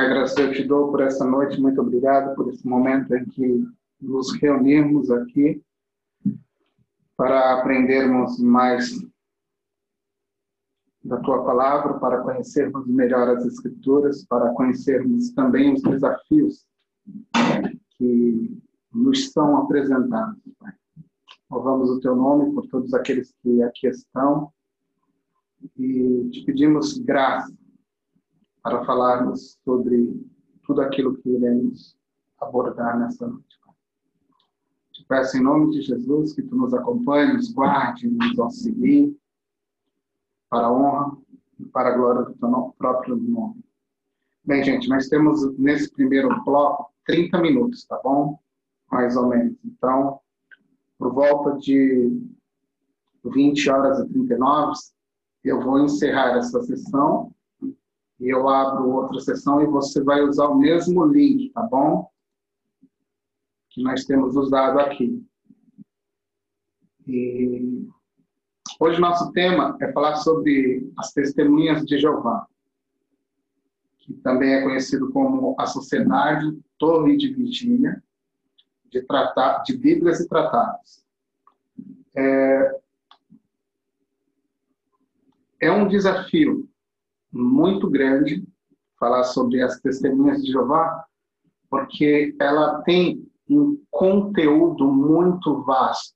Pai, graças eu te dou por essa noite, muito obrigado por esse momento em que nos reunimos aqui para aprendermos mais da tua palavra, para conhecermos melhor as Escrituras, para conhecermos também os desafios que nos são apresentados. Pai. Louvamos o teu nome por todos aqueles que aqui estão e te pedimos graça para falarmos sobre tudo aquilo que iremos abordar nessa noite. Te peço em nome de Jesus que tu nos acompanhe, nos guarde, nos auxilie para a honra e para a glória do teu próprio nome. Bem, gente, nós temos nesse primeiro bloco 30 minutos, tá bom? Mais ou menos. Então, por volta de 20 horas e 39, eu vou encerrar essa sessão e eu abro outra sessão e você vai usar o mesmo link, tá bom? Que nós temos usado aqui. E Hoje nosso tema é falar sobre as testemunhas de Jeová, que também é conhecido como a Sociedade Torre de Vigília de, tratar, de Bíblias e Tratados. É, é um desafio muito grande falar sobre as testemunhas de Jeová, porque ela tem um conteúdo muito vasto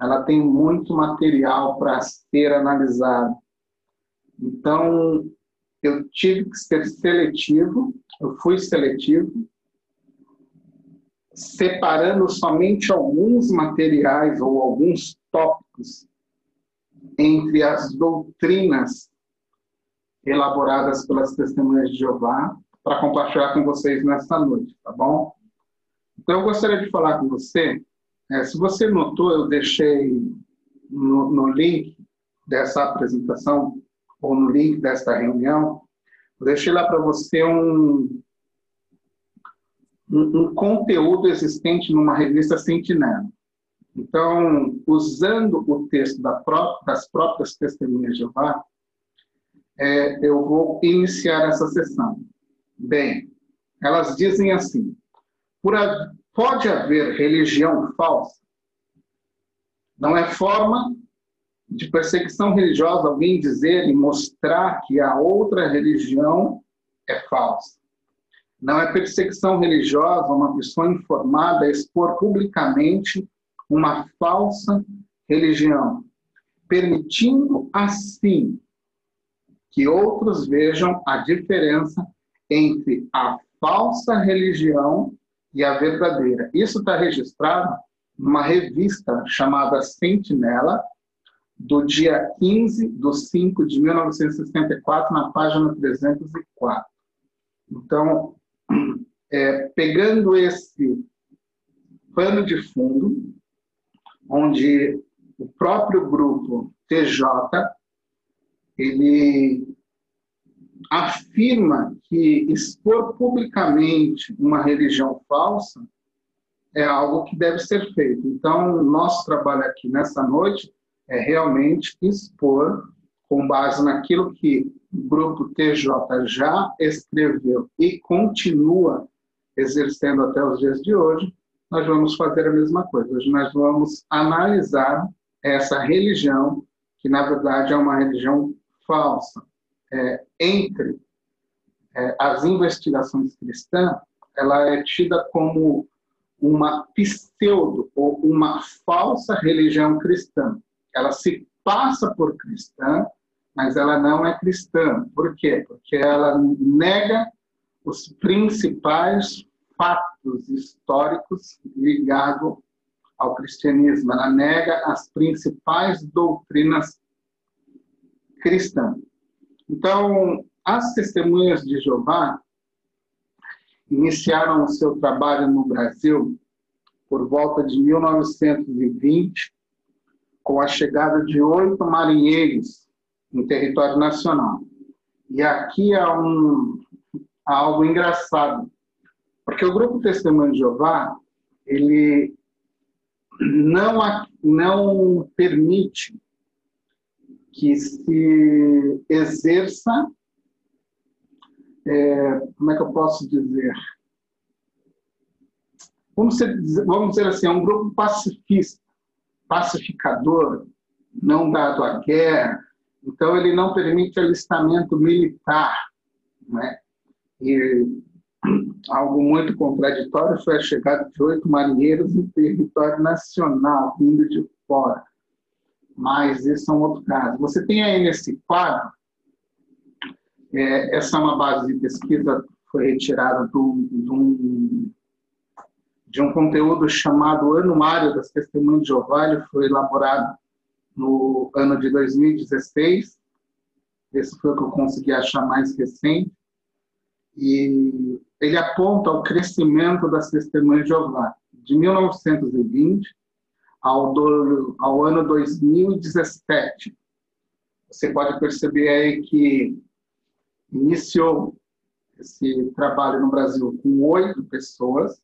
ela tem muito material para ser analisado. Então, eu tive que ser seletivo, eu fui seletivo, separando somente alguns materiais ou alguns tópicos entre as doutrinas elaboradas pelas testemunhas de Jeová para compartilhar com vocês nessa noite, tá bom? Então, eu gostaria de falar com você é, se você notou, eu deixei no, no, link dessa apresentação, ou no link desta reunião, eu deixei lá para você um, um, um, conteúdo existente numa revista Sentinela. Então, usando o texto da pró das próprias testemunhas de Jeová, é, eu vou iniciar essa sessão. Bem, elas dizem assim: a, Pode haver religião falsa? Não é forma de perseguição religiosa alguém dizer e mostrar que a outra religião é falsa. Não é perseguição religiosa uma pessoa informada expor publicamente uma falsa religião, permitindo assim que outros vejam a diferença entre a falsa religião e a verdadeira. Isso está registrado numa revista chamada Sentinela, do dia 15 de 5 de 1964, na página 304. Então, é, pegando esse pano de fundo, onde o próprio grupo TJ ele afirma que expor publicamente uma religião falsa é algo que deve ser feito. Então, nosso trabalho aqui nessa noite é realmente expor, com base naquilo que o grupo TJ já escreveu e continua exercendo até os dias de hoje, nós vamos fazer a mesma coisa. Hoje nós vamos analisar essa religião, que na verdade é uma religião falsa é, entre é, as investigações cristãs, ela é tida como uma pseudo ou uma falsa religião cristã. Ela se passa por cristã, mas ela não é cristã. Por quê? Porque ela nega os principais fatos históricos ligados ao cristianismo. Ela nega as principais doutrinas cristãs. Então, as testemunhas de Jeová iniciaram o seu trabalho no Brasil por volta de 1920, com a chegada de oito marinheiros em território nacional. E aqui há, um, há algo engraçado, porque o grupo Testemunho de Jeová, ele não, não permite que se exerça é, como é que eu posso dizer? Vamos dizer, vamos dizer assim, é um grupo pacifista, pacificador, não dado à guerra. Então, ele não permite alistamento militar. Né? E algo muito contraditório foi a chegada de oito marinheiros em território nacional, vindo de fora. Mas isso é um outro caso. Você tem aí nesse quadro, é, essa é uma base de pesquisa, foi retirada de um, de um conteúdo chamado Anuário das Testemunhas de Jeová, foi elaborado no ano de 2016. Esse foi o que eu consegui achar mais recente. E ele aponta o crescimento das testemunhas de Jeová, de 1920 ao, do, ao ano 2017. Você pode perceber aí que iniciou esse trabalho no Brasil com oito pessoas,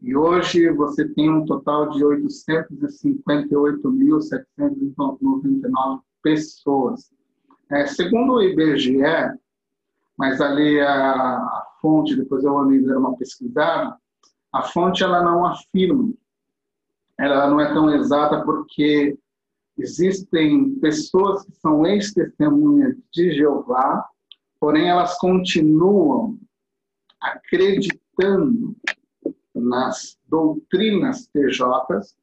e hoje você tem um total de 858.799 pessoas. É, segundo o IBGE, mas ali a, a fonte, depois eu vou dar uma pesquisada, a fonte ela não afirma, ela não é tão exata porque existem pessoas que são ex-testemunhas de Jeová, porém elas continuam acreditando nas doutrinas TJs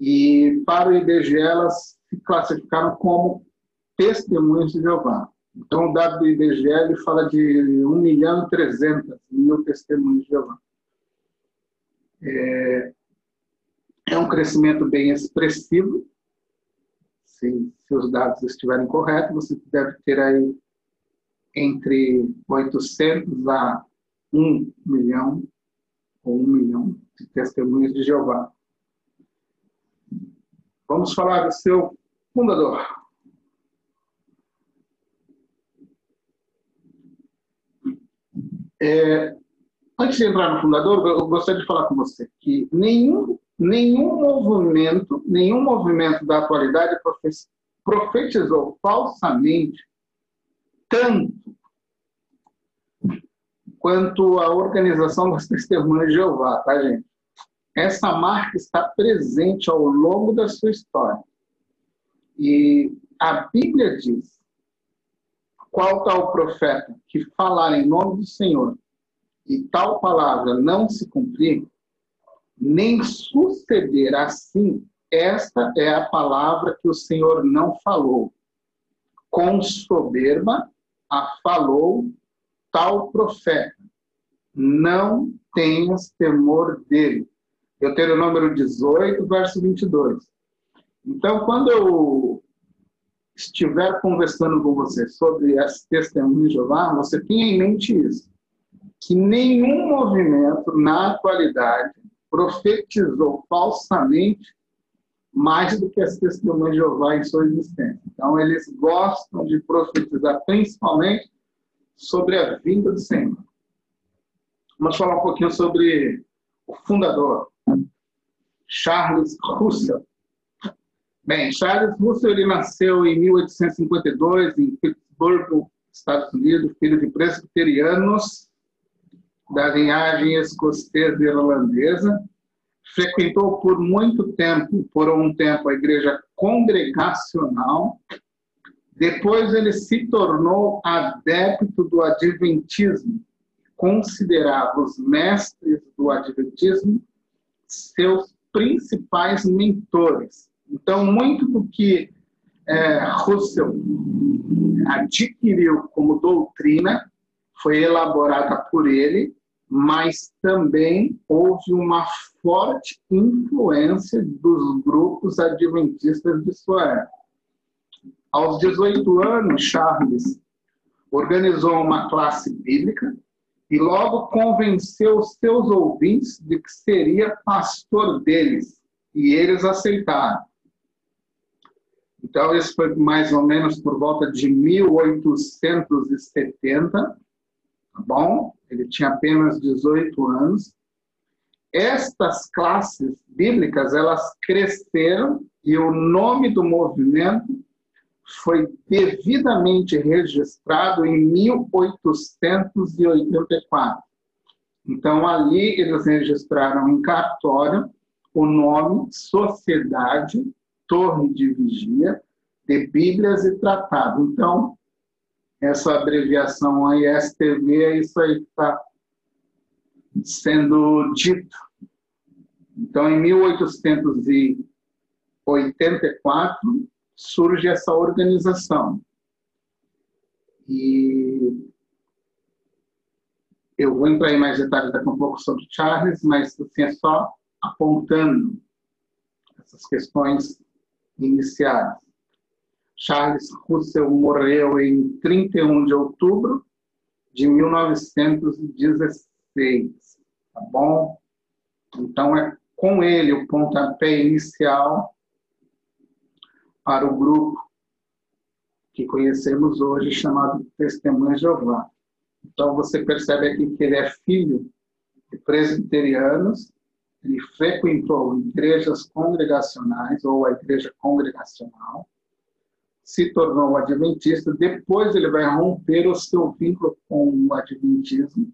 e para o IBGE elas se classificaram como testemunhas de Jeová. Então, o dado do IBGE ele fala de 1 milhão e 300 mil testemunhas de Jeová. É, é um crescimento bem expressivo. Se, se os dados estiverem corretos, você deve ter aí entre 800 a 1 milhão ou um milhão de testemunhas de Jeová. Vamos falar do seu fundador. É, antes de entrar no fundador, eu gostaria de falar com você que nenhum, nenhum movimento, nenhum movimento da atualidade profetizou falsamente tanto quanto à organização das testemunhas de Jeová, tá, gente? Essa marca está presente ao longo da sua história. E a Bíblia diz: qual tal profeta que falar em nome do Senhor e tal palavra não se cumprir, nem suceder assim, esta é a palavra que o Senhor não falou. Com soberba a falou tal profeta, não tenhas temor dele. Deuteronômio 18, verso 22. Então, quando eu estiver conversando com você sobre as testemunhas de Jeová, você tenha em mente isso, que nenhum movimento na atualidade profetizou falsamente mais do que as testemunhas de Jeová em sua existência. Então, eles gostam de profetizar principalmente sobre a vinda do Senhor. Vamos falar um pouquinho sobre o fundador, Charles Russell. Bem, Charles Russell ele nasceu em 1852 em Pittsburgh, Estados Unidos, filho de presbiterianos da linhagem escocesa e irlandesa. Frequentou por muito tempo, por um tempo, a igreja congregacional depois ele se tornou adepto do Adventismo, considerava os mestres do Adventismo seus principais mentores. Então, muito do que é, Russell adquiriu como doutrina foi elaborada por ele, mas também houve uma forte influência dos grupos adventistas de sua época. Aos 18 anos, Charles organizou uma classe bíblica e logo convenceu seus ouvintes de que seria pastor deles, e eles aceitaram. Então, isso foi mais ou menos por volta de 1870, tá bom? Ele tinha apenas 18 anos. Estas classes bíblicas, elas cresceram e o nome do movimento foi devidamente registrado em 1884. Então, ali eles registraram em cartório o nome Sociedade Torre de Vigia de Bíblias e Tratado. Então, essa abreviação aí, STV, é isso aí que está sendo dito. Então, em 1884, surge essa organização. E eu vou entrar em mais detalhes daqui a um pouco sobre Charles, mas assim, é só apontando essas questões iniciais. Charles Russell morreu em 31 de outubro de 1916, tá bom? Então é com ele o pontapé inicial para o grupo que conhecemos hoje chamado Testemunha Jeová. Então você percebe aqui que ele é filho de presbiterianos, ele frequentou igrejas congregacionais ou a igreja congregacional, se tornou adventista, depois ele vai romper o seu vínculo com o adventismo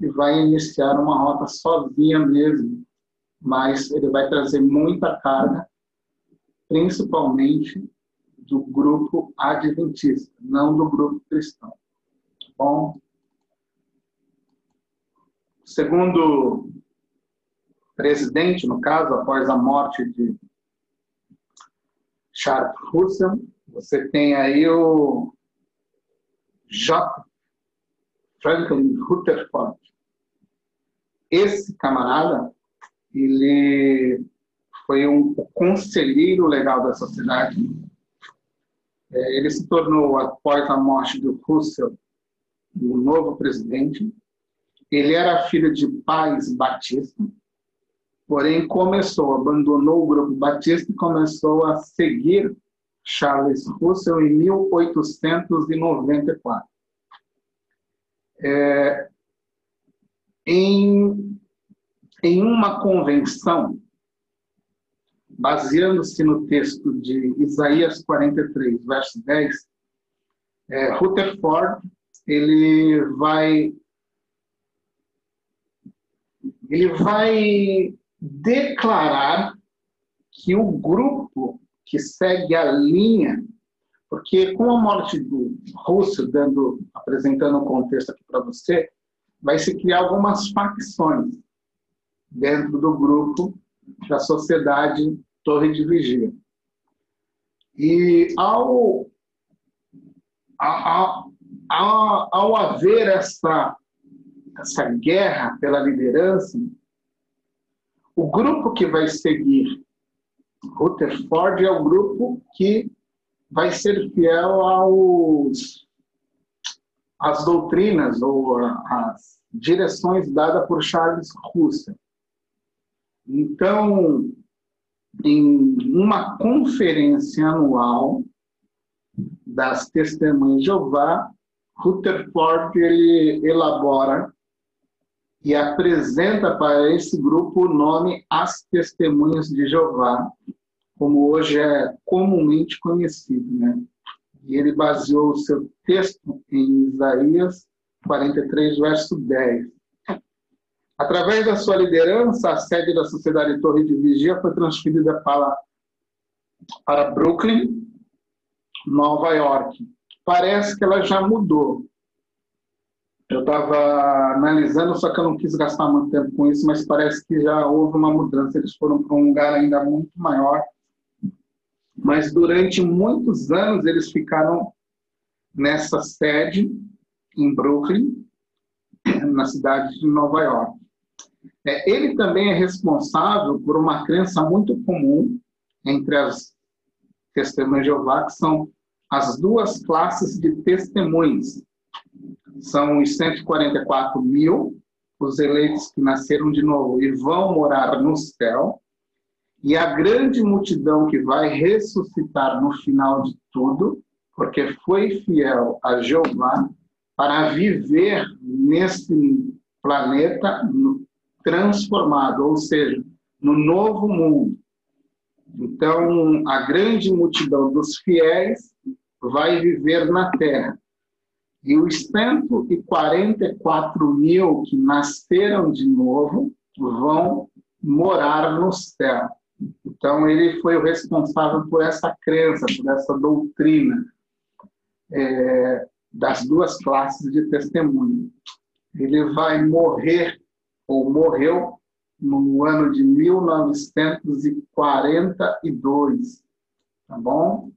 e vai iniciar uma rota sozinha mesmo, mas ele vai trazer muita carga, principalmente do grupo adventista, não do grupo cristão. Bom, segundo presidente, no caso, após a morte de Charles Russell, você tem aí o J. Franklin Rutherford. Esse camarada, ele foi um conselheiro legal da sociedade. É, ele se tornou, após a morte do Russell, o novo presidente. Ele era filho de pais batistas, porém começou, abandonou o grupo batista e começou a seguir Charles Russell em 1894. É, em, em uma convenção, baseando-se no texto de Isaías 43, verso 10, é, Rutherford ele vai ele vai declarar que o grupo que segue a linha, porque com a morte do Russo, dando, apresentando o um contexto aqui para você, vai se criar algumas facções dentro do grupo da sociedade Torre de Vigia. E ao, ao, ao, ao haver essa, essa guerra pela liderança, o grupo que vai seguir Rutherford é o grupo que vai ser fiel aos às doutrinas ou às direções dadas por Charles Russell. Então, em uma conferência anual das Testemunhas de Jeová, Rutherford ele elabora e apresenta para esse grupo o nome As Testemunhas de Jeová, como hoje é comumente conhecido. Né? E ele baseou o seu texto em Isaías 43, verso 10. Através da sua liderança, a sede da Sociedade Torre de Vigia foi transferida para, para Brooklyn, Nova York. Parece que ela já mudou. Eu estava analisando, só que eu não quis gastar muito tempo com isso, mas parece que já houve uma mudança. Eles foram para um lugar ainda muito maior. Mas durante muitos anos eles ficaram nessa sede em Brooklyn, na cidade de Nova York. É, ele também é responsável por uma crença muito comum entre as testemunhas de Jeová, que são as duas classes de testemunhas, são os 144 mil, os eleitos que nasceram de novo e vão morar no céu, e a grande multidão que vai ressuscitar no final de tudo, porque foi fiel a Jeová, para viver nesse planeta transformado, ou seja, no novo mundo. Então, a grande multidão dos fiéis vai viver na terra. E os 144 mil que nasceram de novo vão morar no céu. Então, ele foi o responsável por essa crença, por essa doutrina é, das duas classes de testemunho. Ele vai morrer, ou morreu, no ano de 1942, tá bom?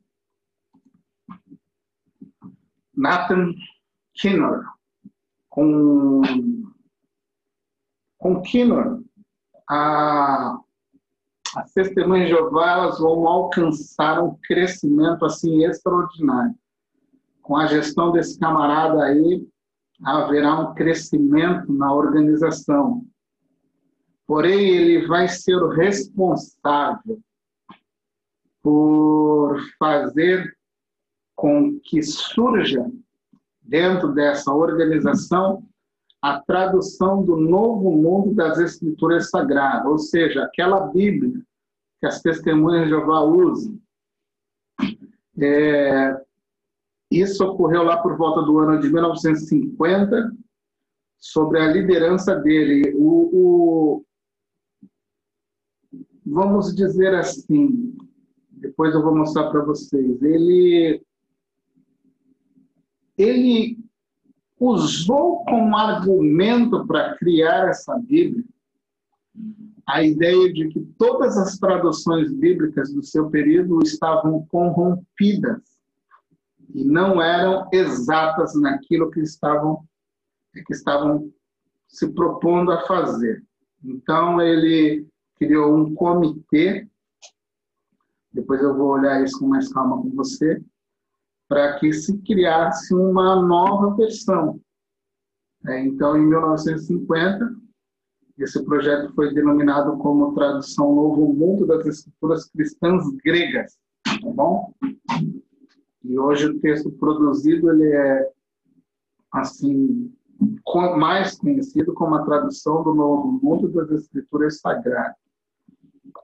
Nathan Kinner, com, com Kinner, a, as testemunhas de Jeová elas vão alcançar um crescimento assim extraordinário. Com a gestão desse camarada aí, haverá um crescimento na organização. Porém, ele vai ser o responsável por fazer com que surja dentro dessa organização a tradução do novo mundo das escrituras sagradas, ou seja, aquela Bíblia que as testemunhas de Jeová usam. É, isso ocorreu lá por volta do ano de 1950, sobre a liderança dele. O, o, vamos dizer assim, depois eu vou mostrar para vocês. Ele, ele usou como argumento para criar essa Bíblia a ideia de que todas as traduções bíblicas do seu período estavam corrompidas e não eram exatas naquilo que estavam que estavam se propondo a fazer. Então ele criou um comitê, depois eu vou olhar isso com mais calma com você, para que se criasse uma nova versão. É, então, em 1950, esse projeto foi denominado como Tradução Novo Mundo das Escrituras Cristãs Gregas, tá bom? E hoje o texto produzido ele é assim mais conhecido como a tradução do Novo Mundo das Escrituras Sagradas.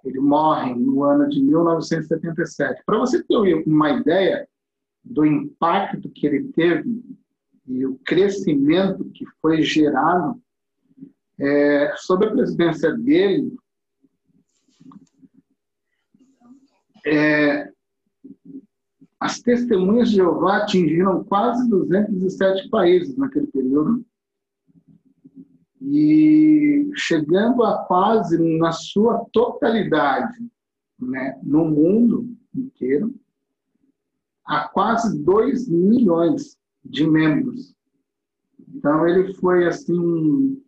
Ele morre no ano de 1977. Para você ter uma ideia do impacto que ele teve e o crescimento que foi gerado é, sob a presidência dele, é, as testemunhas de Jeová atingiram quase 207 países naquele período. E chegando a quase na sua totalidade, né, no mundo inteiro, a quase 2 milhões de membros. Então ele foi assim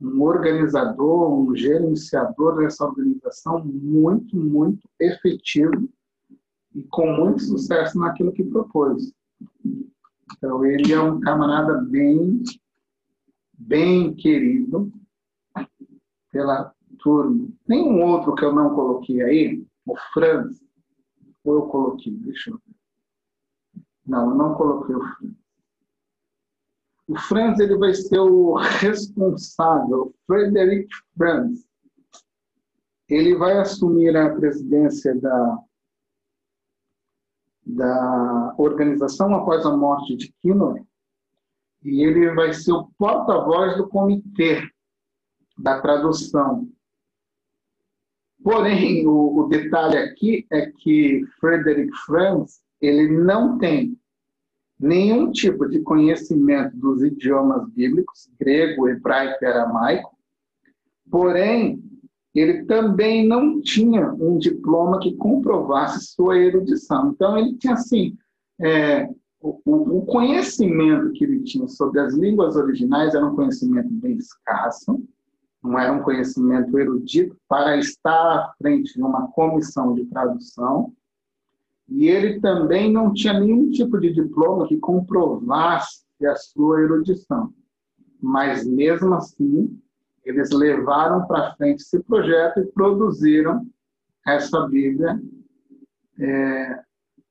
um organizador, um gerenciador dessa organização muito, muito efetivo e com muito sucesso naquilo que propôs. Então ele é um camarada bem bem querido pela turma. Tem um outro que eu não coloquei aí, o Franz. Ou eu coloquei, deixa eu. Não, não coloquei o Franz. O Franz ele vai ser o responsável, Frederick Franz. Ele vai assumir a presidência da, da organização após a morte de Kinnoy e ele vai ser o porta-voz do comitê da tradução. Porém, o, o, detalhe aqui é que Frederick Franz ele não tem nenhum tipo de conhecimento dos idiomas bíblicos, grego, hebraico e aramaico, porém, ele também não tinha um diploma que comprovasse sua erudição. Então, ele tinha, assim, é, o, o, conhecimento que ele tinha sobre as línguas originais era um conhecimento bem escasso, não era um conhecimento erudito para estar à frente de uma comissão de tradução, e ele também não tinha nenhum tipo de diploma que comprovasse a sua erudição. Mas, mesmo assim, eles levaram para frente esse projeto e produziram essa Bíblia é,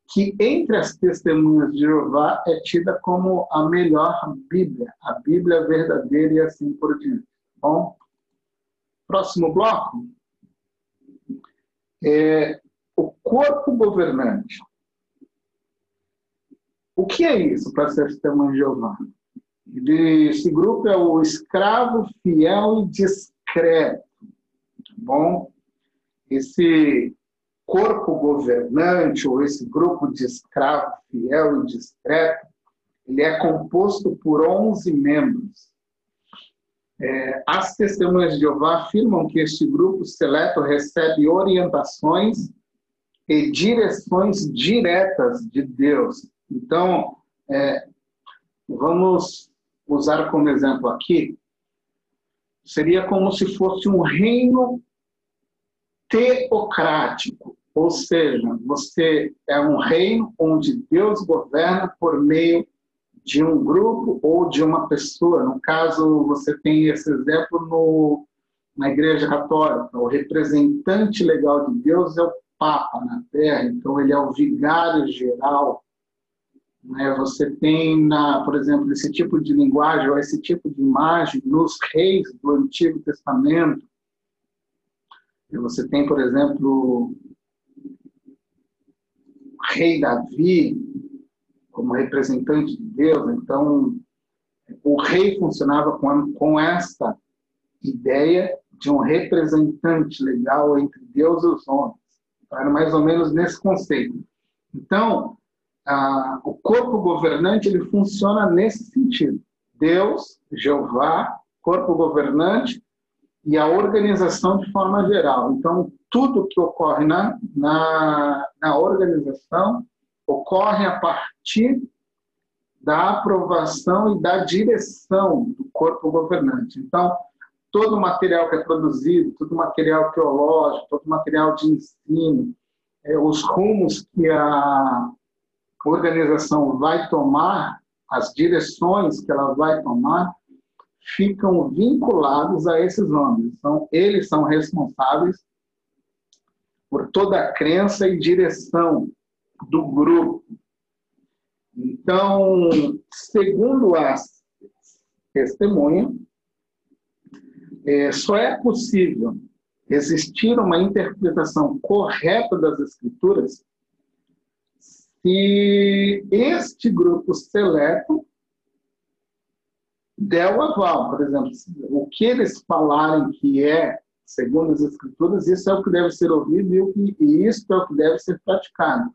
que entre as testemunhas de Jeová é tida como a melhor Bíblia, a Bíblia verdadeira e assim por diante. Bom, próximo bloco. É, corpo governante. O que é isso para ser testemunho de Jeová? Esse grupo é o escravo fiel e discreto. Tá bom? Esse corpo governante, ou esse grupo de escravo fiel e discreto, ele é composto por 11 membros. É, as testemunhas de Jeová afirmam que este grupo seleto recebe orientações e direções diretas de Deus. Então, é, vamos usar como exemplo aqui, seria como se fosse um reino teocrático, ou seja, você é um reino onde Deus governa por meio de um grupo ou de uma pessoa. No caso, você tem esse exemplo no, na Igreja Católica. O representante legal de Deus é o Papa na Terra, então ele é o vigário geral. Né? Você tem, na, por exemplo, esse tipo de linguagem ou esse tipo de imagem nos reis do Antigo Testamento. E você tem, por exemplo, o rei Davi como representante de Deus. Então, o rei funcionava com, com esta ideia de um representante legal entre Deus e os homens. Era mais ou menos nesse conceito. Então, o corpo governante ele funciona nesse sentido. Deus, Jeová, corpo governante e a organização de forma geral. Então, tudo que ocorre na, na, na organização ocorre a partir da aprovação e da direção do corpo governante. Então, todo o material que é produzido, todo o material teológico, todo o material de ensino, é, os rumos que a organização vai tomar, as direções que ela vai tomar, ficam vinculados a esses homens. Então, eles são responsáveis por toda a crença e direção do grupo. Então, segundo as testemunhas, é, só é possível existir uma interpretação correta das escrituras se este grupo seleto der o aval. Por exemplo, o que eles falarem que é, segundo as escrituras, isso é o que deve ser ouvido e isso é o que deve ser praticado.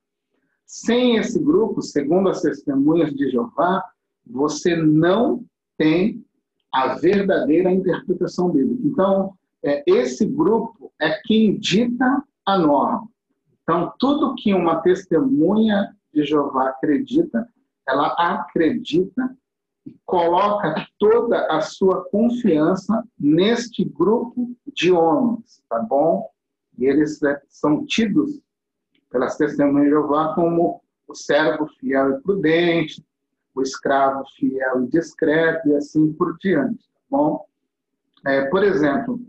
Sem esse grupo, segundo as testemunhas de Jeová, você não tem a verdadeira interpretação bíblica. Então, é, esse grupo é quem dita a norma. Então, tudo que uma testemunha de Jeová acredita, ela acredita e coloca toda a sua confiança neste grupo de homens, tá bom? E eles é, são tidos pelas testemunhas de Jeová como o servo fiel e prudente, o escravo fiel e discreto e assim por diante. Tá bom? É, por exemplo,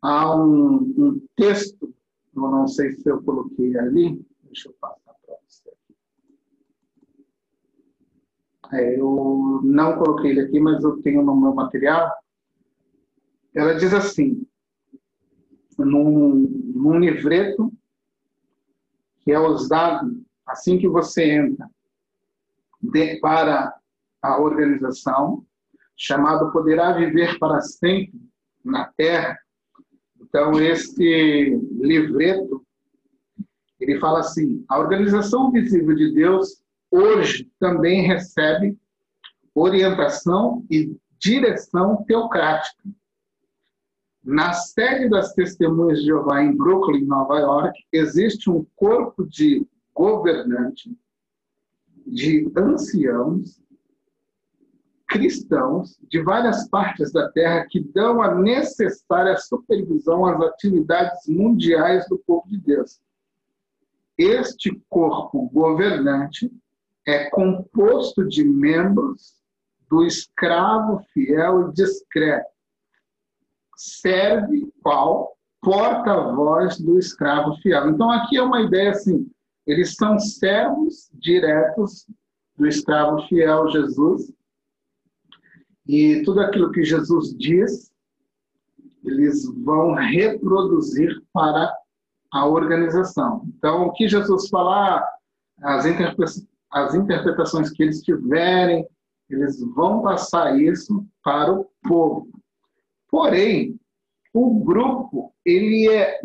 há um, um, texto, eu não sei se eu coloquei ali, deixa eu passar para você. É, eu não coloquei ele aqui, mas eu tenho no meu material. Ela diz assim, num, num livreto que é usado assim que você entra de, para a organização, chamado Poderá Viver para Sempre na Terra. Então, esse livreto, ele fala assim, a Organização Visível de Deus hoje também recebe orientação e direção teocrática na sede das Testemunhas de Jeová em Brooklyn, Nova York, existe um corpo de governante, de anciãos cristãos de várias partes da terra que dão a necessária supervisão às atividades mundiais do povo de Deus. Este corpo governante é composto de membros do escravo fiel e discreto serve qual porta-voz do escravo fiel. Então aqui é uma ideia assim, eles são servos diretos do escravo fiel Jesus. E tudo aquilo que Jesus diz, eles vão reproduzir para a organização. Então, o que Jesus falar, as, as interpretações que eles tiverem, eles vão passar isso para o povo. Porém, o grupo ele é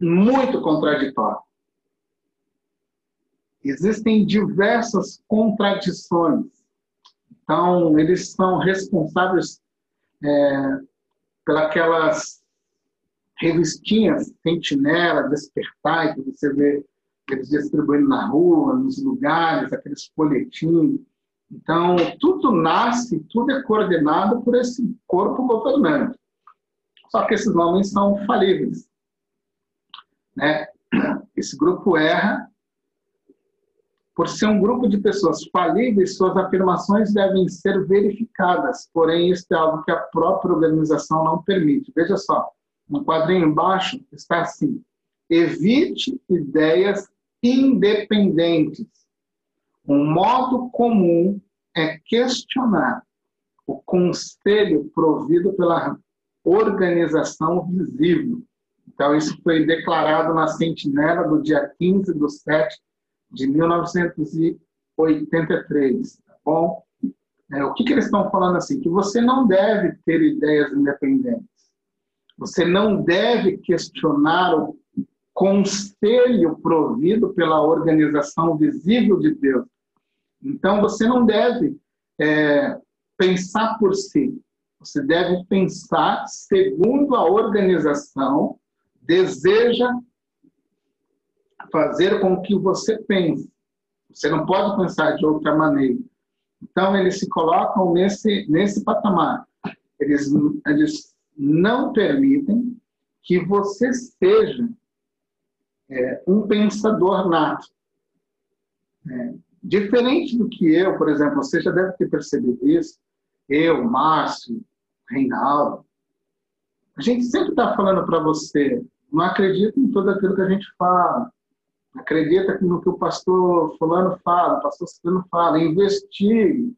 muito contraditório. Existem diversas contradições. Então, eles são responsáveis é, pelas revistinhas Sentinela, Despertar, que você vê eles distribuindo na rua, nos lugares, aqueles folhetins. Então, tudo nasce, tudo é coordenado por esse corpo governante. Só que esses homens são falíveis. Né? Esse grupo erra. Por ser um grupo de pessoas falíveis, suas afirmações devem ser verificadas. Porém, isso é algo que a própria organização não permite. Veja só, no quadrinho embaixo está assim: evite ideias independentes. Um modo comum é questionar o conselho provido pela organização visível. Então, isso foi declarado na Sentinela do dia 15 de 7 de 1983. Tá bom? É, o que, que eles estão falando assim? Que você não deve ter ideias independentes. Você não deve questionar o conselho provido pela organização visível de Deus. Então, você não deve é, pensar por si. Você deve pensar segundo a organização deseja fazer com que você pense. Você não pode pensar de outra maneira. Então, eles se colocam nesse, nesse patamar. Eles, eles não permitem que você seja é, um pensador nato. É, diferente do que eu, por exemplo, você já deve ter percebido isso, eu, Márcio, Reinaldo, a gente sempre está falando para você, não acredita em tudo aquilo que a gente fala, acredita no que o pastor fulano fala, o pastor fulano fala, investigue,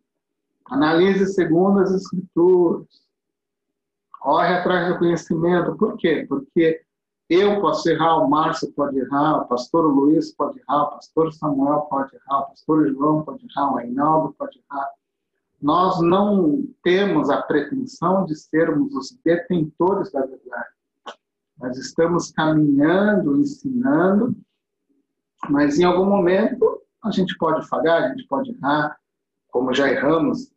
analise segundo as escrituras, corre atrás do conhecimento. Por quê? Porque eu posso errar, o Márcio pode errar, o pastor Luiz pode errar, o pastor Samuel pode errar, o pastor João pode errar, o Reinaldo pode errar. Nós não temos a pretensão de sermos os detentores da verdade. Nós estamos caminhando, ensinando, mas em algum momento a gente pode falhar, a gente pode errar, como já erramos.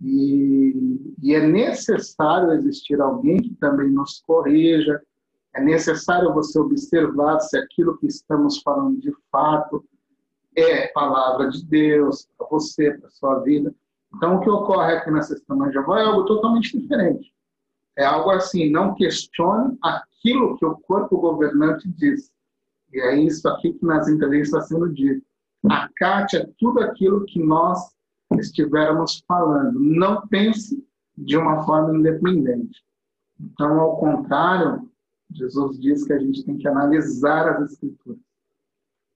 E, e é necessário existir alguém que também nos corrija, é necessário você observar se aquilo que estamos falando de fato é palavra de Deus para você, para sua vida. Então, o que ocorre aqui na Sexta de Avó é algo totalmente diferente. É algo assim, não questione aquilo que o corpo governante diz. E é isso aqui que nas entrevistas está sendo dito. Acate é tudo aquilo que nós estivermos falando. Não pense de uma forma independente. Então, ao contrário, Jesus diz que a gente tem que analisar as Escrituras,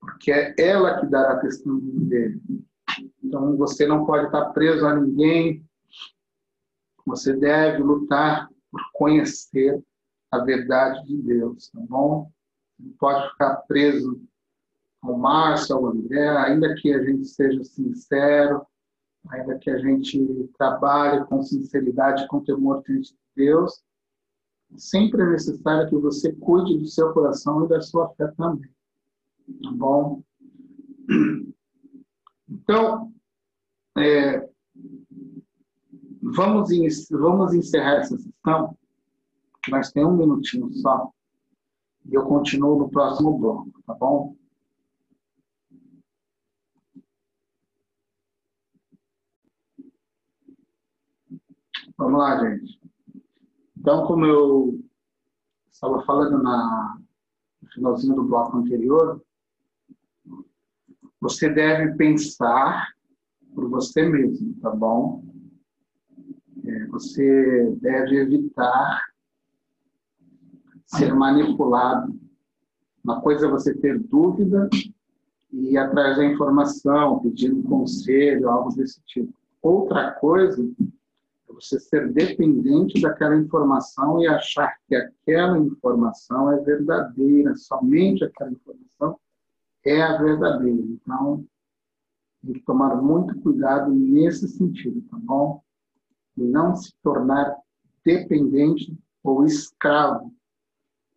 porque é ela que dará testemunho dele. Então, você não pode estar preso a ninguém, você deve lutar por conhecer a verdade de Deus, tá bom? Não pode ficar preso ao Márcio, ao André, ainda que a gente seja sincero, ainda que a gente trabalhe com sinceridade, com temor diante de Deus, sempre é necessário que você cuide do seu coração e da sua fé também. Tá bom? Então, é, vamos, vamos encerrar essa sessão, nós temos um minutinho só, e eu continuo no próximo bloco, tá bom? Vamos lá, gente. Então, como eu estava falando na, no finalzinho do bloco anterior, você deve pensar por você mesmo, tá bom? É, você deve evitar ser manipulado. Uma coisa é você ter dúvida e ir atrás da informação, pedindo conselho, algo desse tipo. Outra coisa você ser dependente daquela informação e achar que aquela informação é verdadeira, somente aquela informação é a verdadeira. Então, tem que tomar muito cuidado nesse sentido, tá bom? E não se tornar dependente ou escravo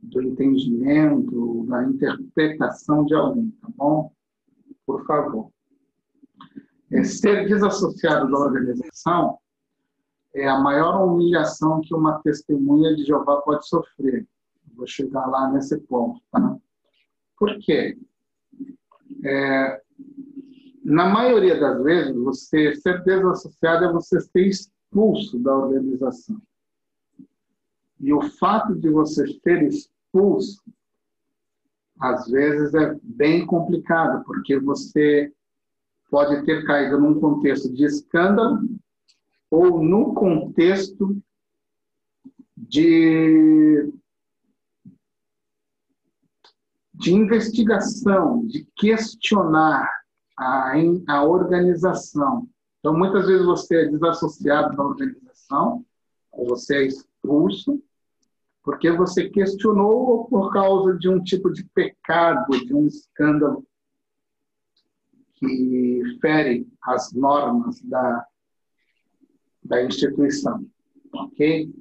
do entendimento, da interpretação de alguém, tá bom? Por favor. É, ser desassociado da organização é a maior humilhação que uma testemunha de Jeová pode sofrer. Vou chegar lá nesse ponto, tá? Por quê? É, na maioria das vezes, você ser desassociado é você ser expulso da organização. E o fato de você ser expulso, às vezes, é bem complicado, porque você pode ter caído num contexto de escândalo ou no contexto de, de investigação, de questionar a, a organização. Então, muitas vezes você é desassociado da organização, ou você é expulso, porque você questionou por causa de um tipo de pecado, de um escândalo que fere as normas da, da instituição, ok?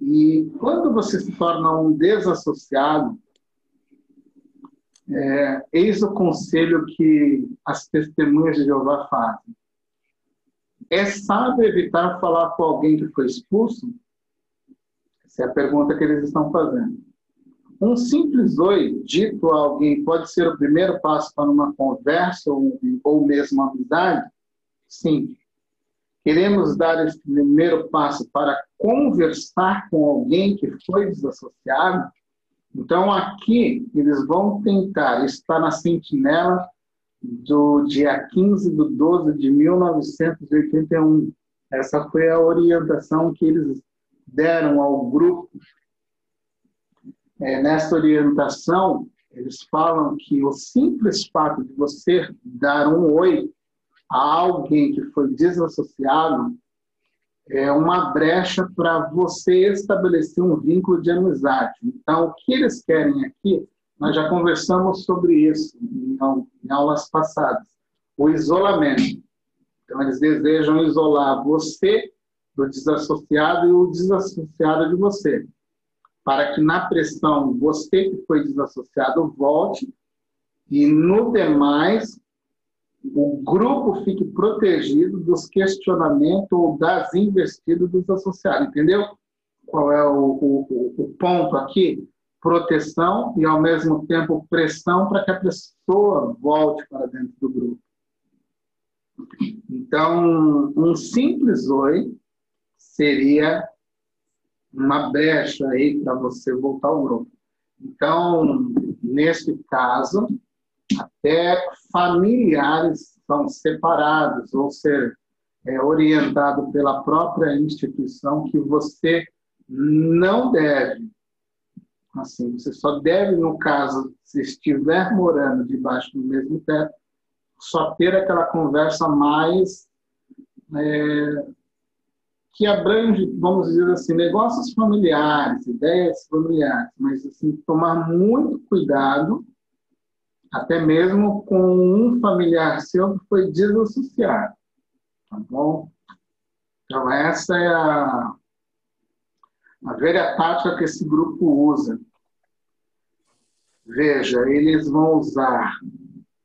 E quando você se torna um desassociado, é, eis o conselho que as testemunhas de Jeová fazem. É sábio evitar falar com alguém que foi expulso? Essa é a pergunta que eles estão fazendo. Um simples oi dito a alguém pode ser o primeiro passo para uma conversa ou, ou mesmo uma amizade? Sim. Queremos dar esse primeiro passo para conversar com alguém que foi desassociado? Então, aqui, eles vão tentar, está na sentinela do dia 15 de 12 de 1981. Essa foi a orientação que eles deram ao grupo. É, nessa orientação, eles falam que o simples fato de você dar um oi a alguém que foi desassociado é uma brecha para você estabelecer um vínculo de amizade. Então, o que eles querem aqui, nós já conversamos sobre isso em, em aulas passadas, o isolamento. Então, eles desejam isolar você do desassociado e o desassociado de você, para que na pressão você que foi desassociado volte e no demais o grupo fique protegido dos questionamentos ou das investidas dos associados. Entendeu? Qual é o, o, o ponto aqui? Proteção e, ao mesmo tempo, pressão para que a pessoa volte para dentro do grupo. Então, um simples oi seria uma brecha aí para você voltar ao grupo. Então, nesse caso, até familiares são separados ou ser é, orientado pela própria instituição que você não deve, assim, você só deve, no caso, se estiver morando debaixo do mesmo teto, só ter aquela conversa mais é, que abrange, vamos dizer assim, negócios familiares, ideias familiares, mas assim, tomar muito cuidado até mesmo com um familiar seu que foi desassociado. Tá bom? Então, essa é a, a velha tática que esse grupo usa. Veja, eles vão usar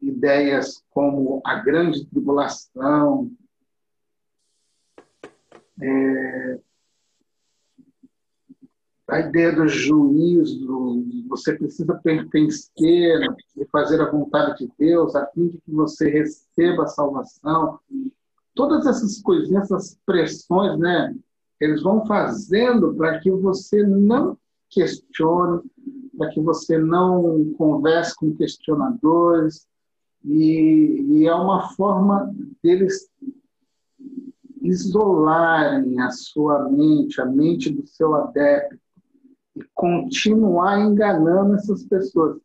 ideias como a grande tribulação, é, a ideia do juízo, você precisa pertencer e fazer a vontade de Deus a fim de que você receba a salvação. Todas essas coisinhas, essas pressões, né? Eles vão fazendo para que você não questione, para que você não converse com questionadores. E, e é uma forma deles isolarem a sua mente, a mente do seu adepto, e continuar enganando essas pessoas.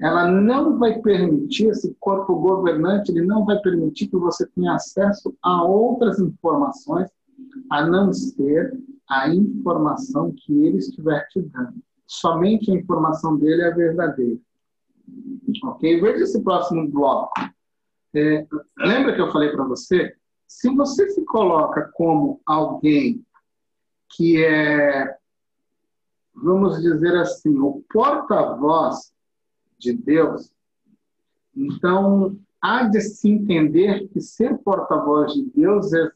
Ela não vai permitir, esse corpo governante, ele não vai permitir que você tenha acesso a outras informações a não ser a informação que ele estiver te dando. Somente a informação dele é verdadeira. Ok? Veja esse próximo bloco. É, lembra que eu falei para você? Se você se coloca como alguém que é, vamos dizer assim, o porta-voz de Deus, então há de se entender que ser porta-voz de Deus é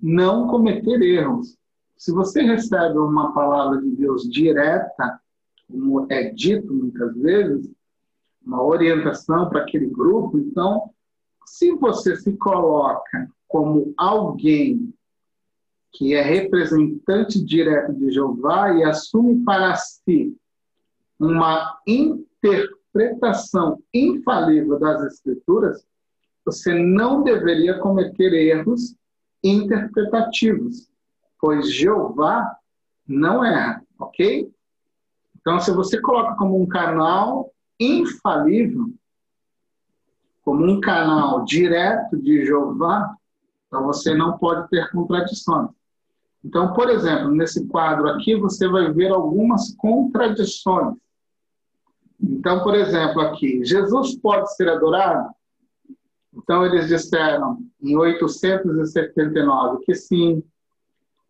não cometer erros. Se você recebe uma palavra de Deus direta, como é dito muitas vezes, uma orientação para aquele grupo, então, se você se coloca como alguém que é representante direto de Jeová e assume para si uma interpretação infalível das Escrituras, você não deveria cometer erros interpretativos, pois Jeová não erra, ok? Então, se você coloca como um canal infalível, como um canal direto de Jeová, então você não pode ter contradições. Então, por exemplo, nesse quadro aqui, você vai ver algumas contradições. Então, por exemplo, aqui, Jesus pode ser adorado? Então, eles disseram em 879 que sim.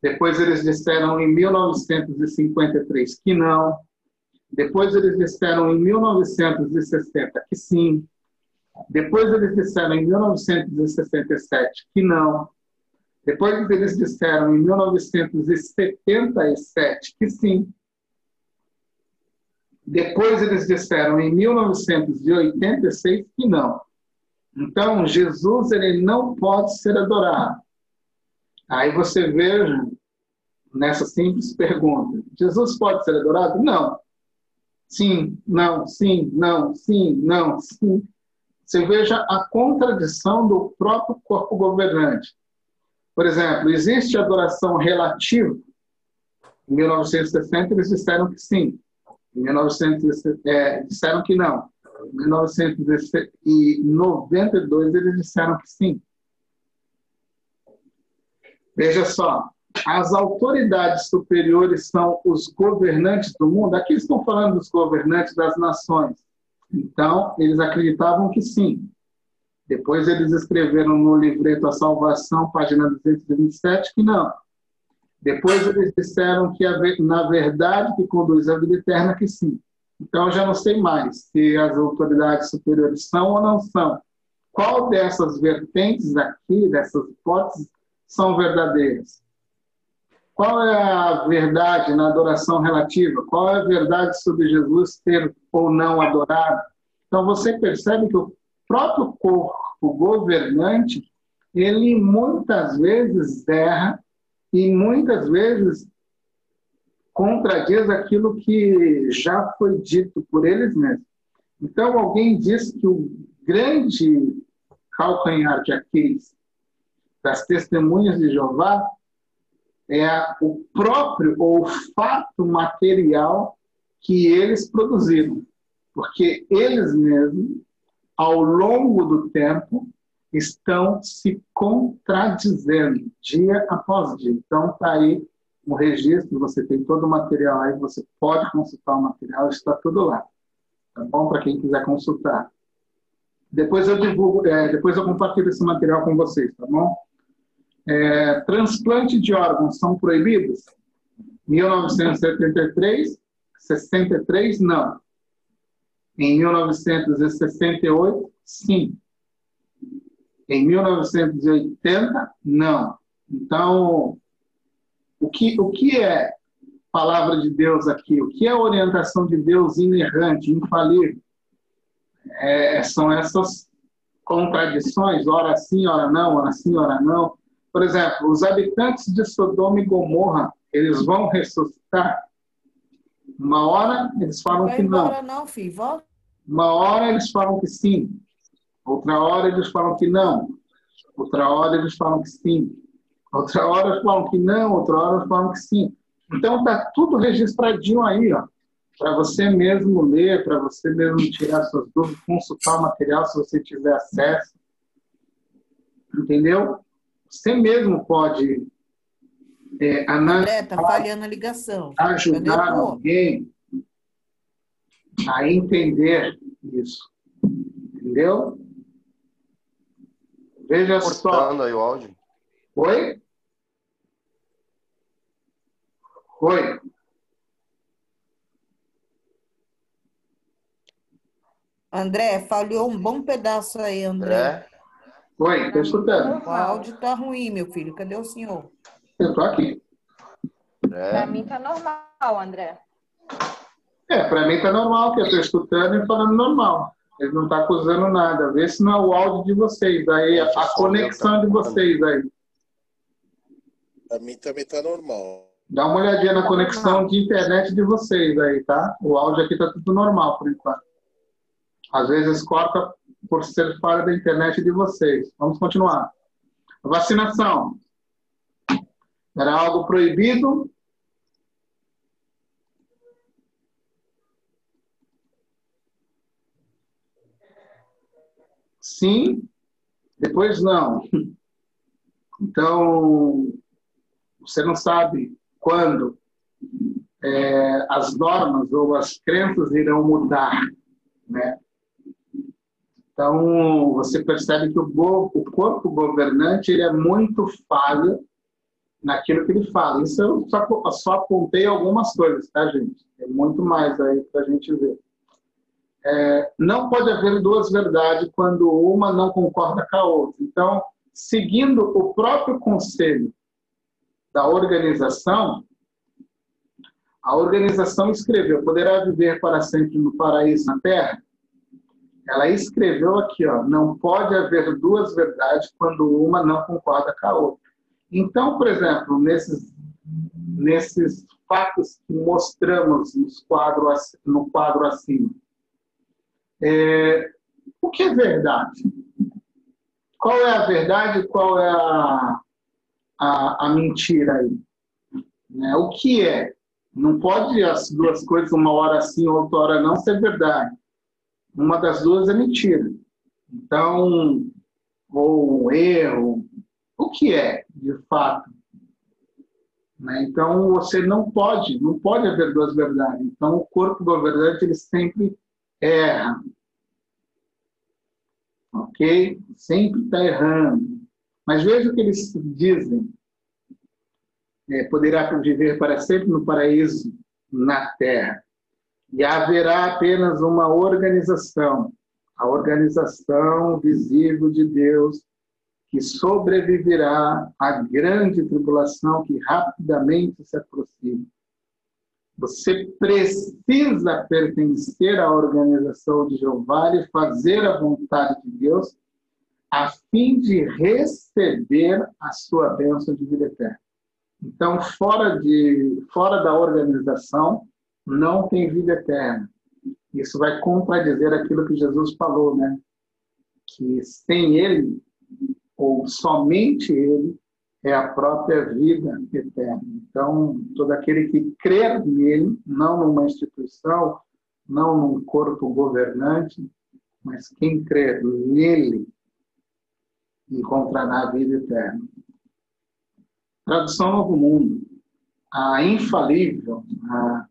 Depois, eles disseram em 1953 que não. Depois, eles disseram em 1960 que sim. Depois, eles disseram em 1967 que não. Depois eles disseram em 1977 que sim. Depois eles disseram em 1986 que não. Então, Jesus ele não pode ser adorado. Aí você veja nessa simples pergunta: Jesus pode ser adorado? Não. Sim, não, sim, não, sim, não, sim. Você veja a contradição do próprio corpo governante. Por exemplo, existe adoração relativa? Em 1960 eles disseram que sim. Em 1960 é, disseram que não. Em 1992 eles disseram que sim. Veja só, as autoridades superiores são os governantes do mundo. Aqui estão falando dos governantes das nações. Então, eles acreditavam que sim. Depois eles escreveram no livreto A Salvação, página 227, que não. Depois eles disseram que, na verdade, que conduz à vida eterna, que sim. Então, eu já não sei mais se as autoridades superiores são ou não são. Qual dessas vertentes aqui, dessas hipóteses, são verdadeiras? Qual é a verdade na adoração relativa? Qual é a verdade sobre Jesus ter ou não adorado? Então, você percebe que o próprio corpo governante, ele muitas vezes erra e muitas vezes contradiz aquilo que já foi dito por eles mesmos. Então, alguém diz que o grande calcanhar de Aquiles das testemunhas de Jeová é o próprio ou o fato material que eles produziram. Porque eles mesmos ao longo do tempo, estão se contradizendo dia após dia. Então, está aí o registro, você tem todo o material aí, você pode consultar o material, está tudo lá. Tá bom? Para quem quiser consultar. Depois eu divulgo, é, depois eu compartilho esse material com vocês, tá bom? É, transplante de órgãos são proibidos? 1973, 63, não. Em 1968, sim. Em 1980, não. Então, o que, o que é palavra de Deus aqui? O que é orientação de Deus inerrante, infalível? É, são essas contradições, ora sim, ora não, ora sim, ora não. Por exemplo, os habitantes de Sodoma e Gomorra, eles vão ressuscitar? Uma hora eles falam Vai que não. não, filho. Volta. Uma hora eles falam que sim. Outra hora eles falam que não. Outra hora eles falam que sim. Outra hora eles falam que não. Outra hora eles falam que sim. Então tá tudo registradinho aí, ó. Para você mesmo ler, para você mesmo tirar suas dúvidas, consultar o material se você tiver acesso. Entendeu? Você mesmo pode é, André, tá falhando a ligação. Ajudar alguém a entender isso. Entendeu? Veja Cortando só. aí o áudio. Oi? Oi. André, falhou um bom pedaço aí, André. André? Oi, estou escutando. O áudio está ruim, meu filho. Cadê o senhor? Eu estou aqui. Para mim está normal, André. É, para mim está normal, que eu estou escutando e falando normal. Ele não está acusando nada. Vê se não é o áudio de vocês, aí a, a conexão de vocês aí. Para mim também está normal. Dá uma olhadinha na conexão de internet de vocês aí, tá? O áudio aqui está tudo normal por enquanto. Às vezes corta por ser fora da internet de vocês. Vamos continuar. Vacinação. Era algo proibido? Sim, depois não. Então, você não sabe quando é, as normas ou as crenças irão mudar, né? Então, você percebe que o, o corpo governante ele é muito falho naquilo que ele fala. Isso eu só, só apontei algumas coisas, tá, gente? Tem muito mais aí para a gente ver. É, não pode haver duas verdades quando uma não concorda com a outra. Então, seguindo o próprio conselho da organização, a organização escreveu: poderá viver para sempre no paraíso na terra? Ela escreveu aqui, ó, não pode haver duas verdades quando uma não concorda com a outra. Então, por exemplo, nesses, nesses fatos que mostramos nos quadros, no quadro acima, é, o que é verdade? Qual é a verdade e qual é a, a, a mentira aí? Né? O que é? Não pode as duas coisas, uma hora sim, outra hora não, ser verdade uma das duas é mentira. Então, ou um erro, o que é, de fato? Né? Então, você não pode, não pode haver duas verdades. Então, o corpo governante, ele sempre erra. Ok? Sempre está errando. Mas veja o que eles dizem. É, poderá viver para sempre no paraíso na terra e haverá apenas uma organização, a organização visível de Deus, que sobreviverá à grande tribulação que rapidamente se aproxima. Você precisa pertencer à organização de Jeová e fazer a vontade de Deus, a fim de receber a sua bênção de vida eterna. Então, fora, de, fora da organização, não tem vida eterna. Isso vai contradizer aquilo que Jesus falou, né? Que sem Ele, ou somente Ele, é a própria vida eterna. Então, todo aquele que crer nele, não numa instituição, não num corpo governante, mas quem crer nele encontrará a vida eterna. Tradução Novo Mundo. A infalível, a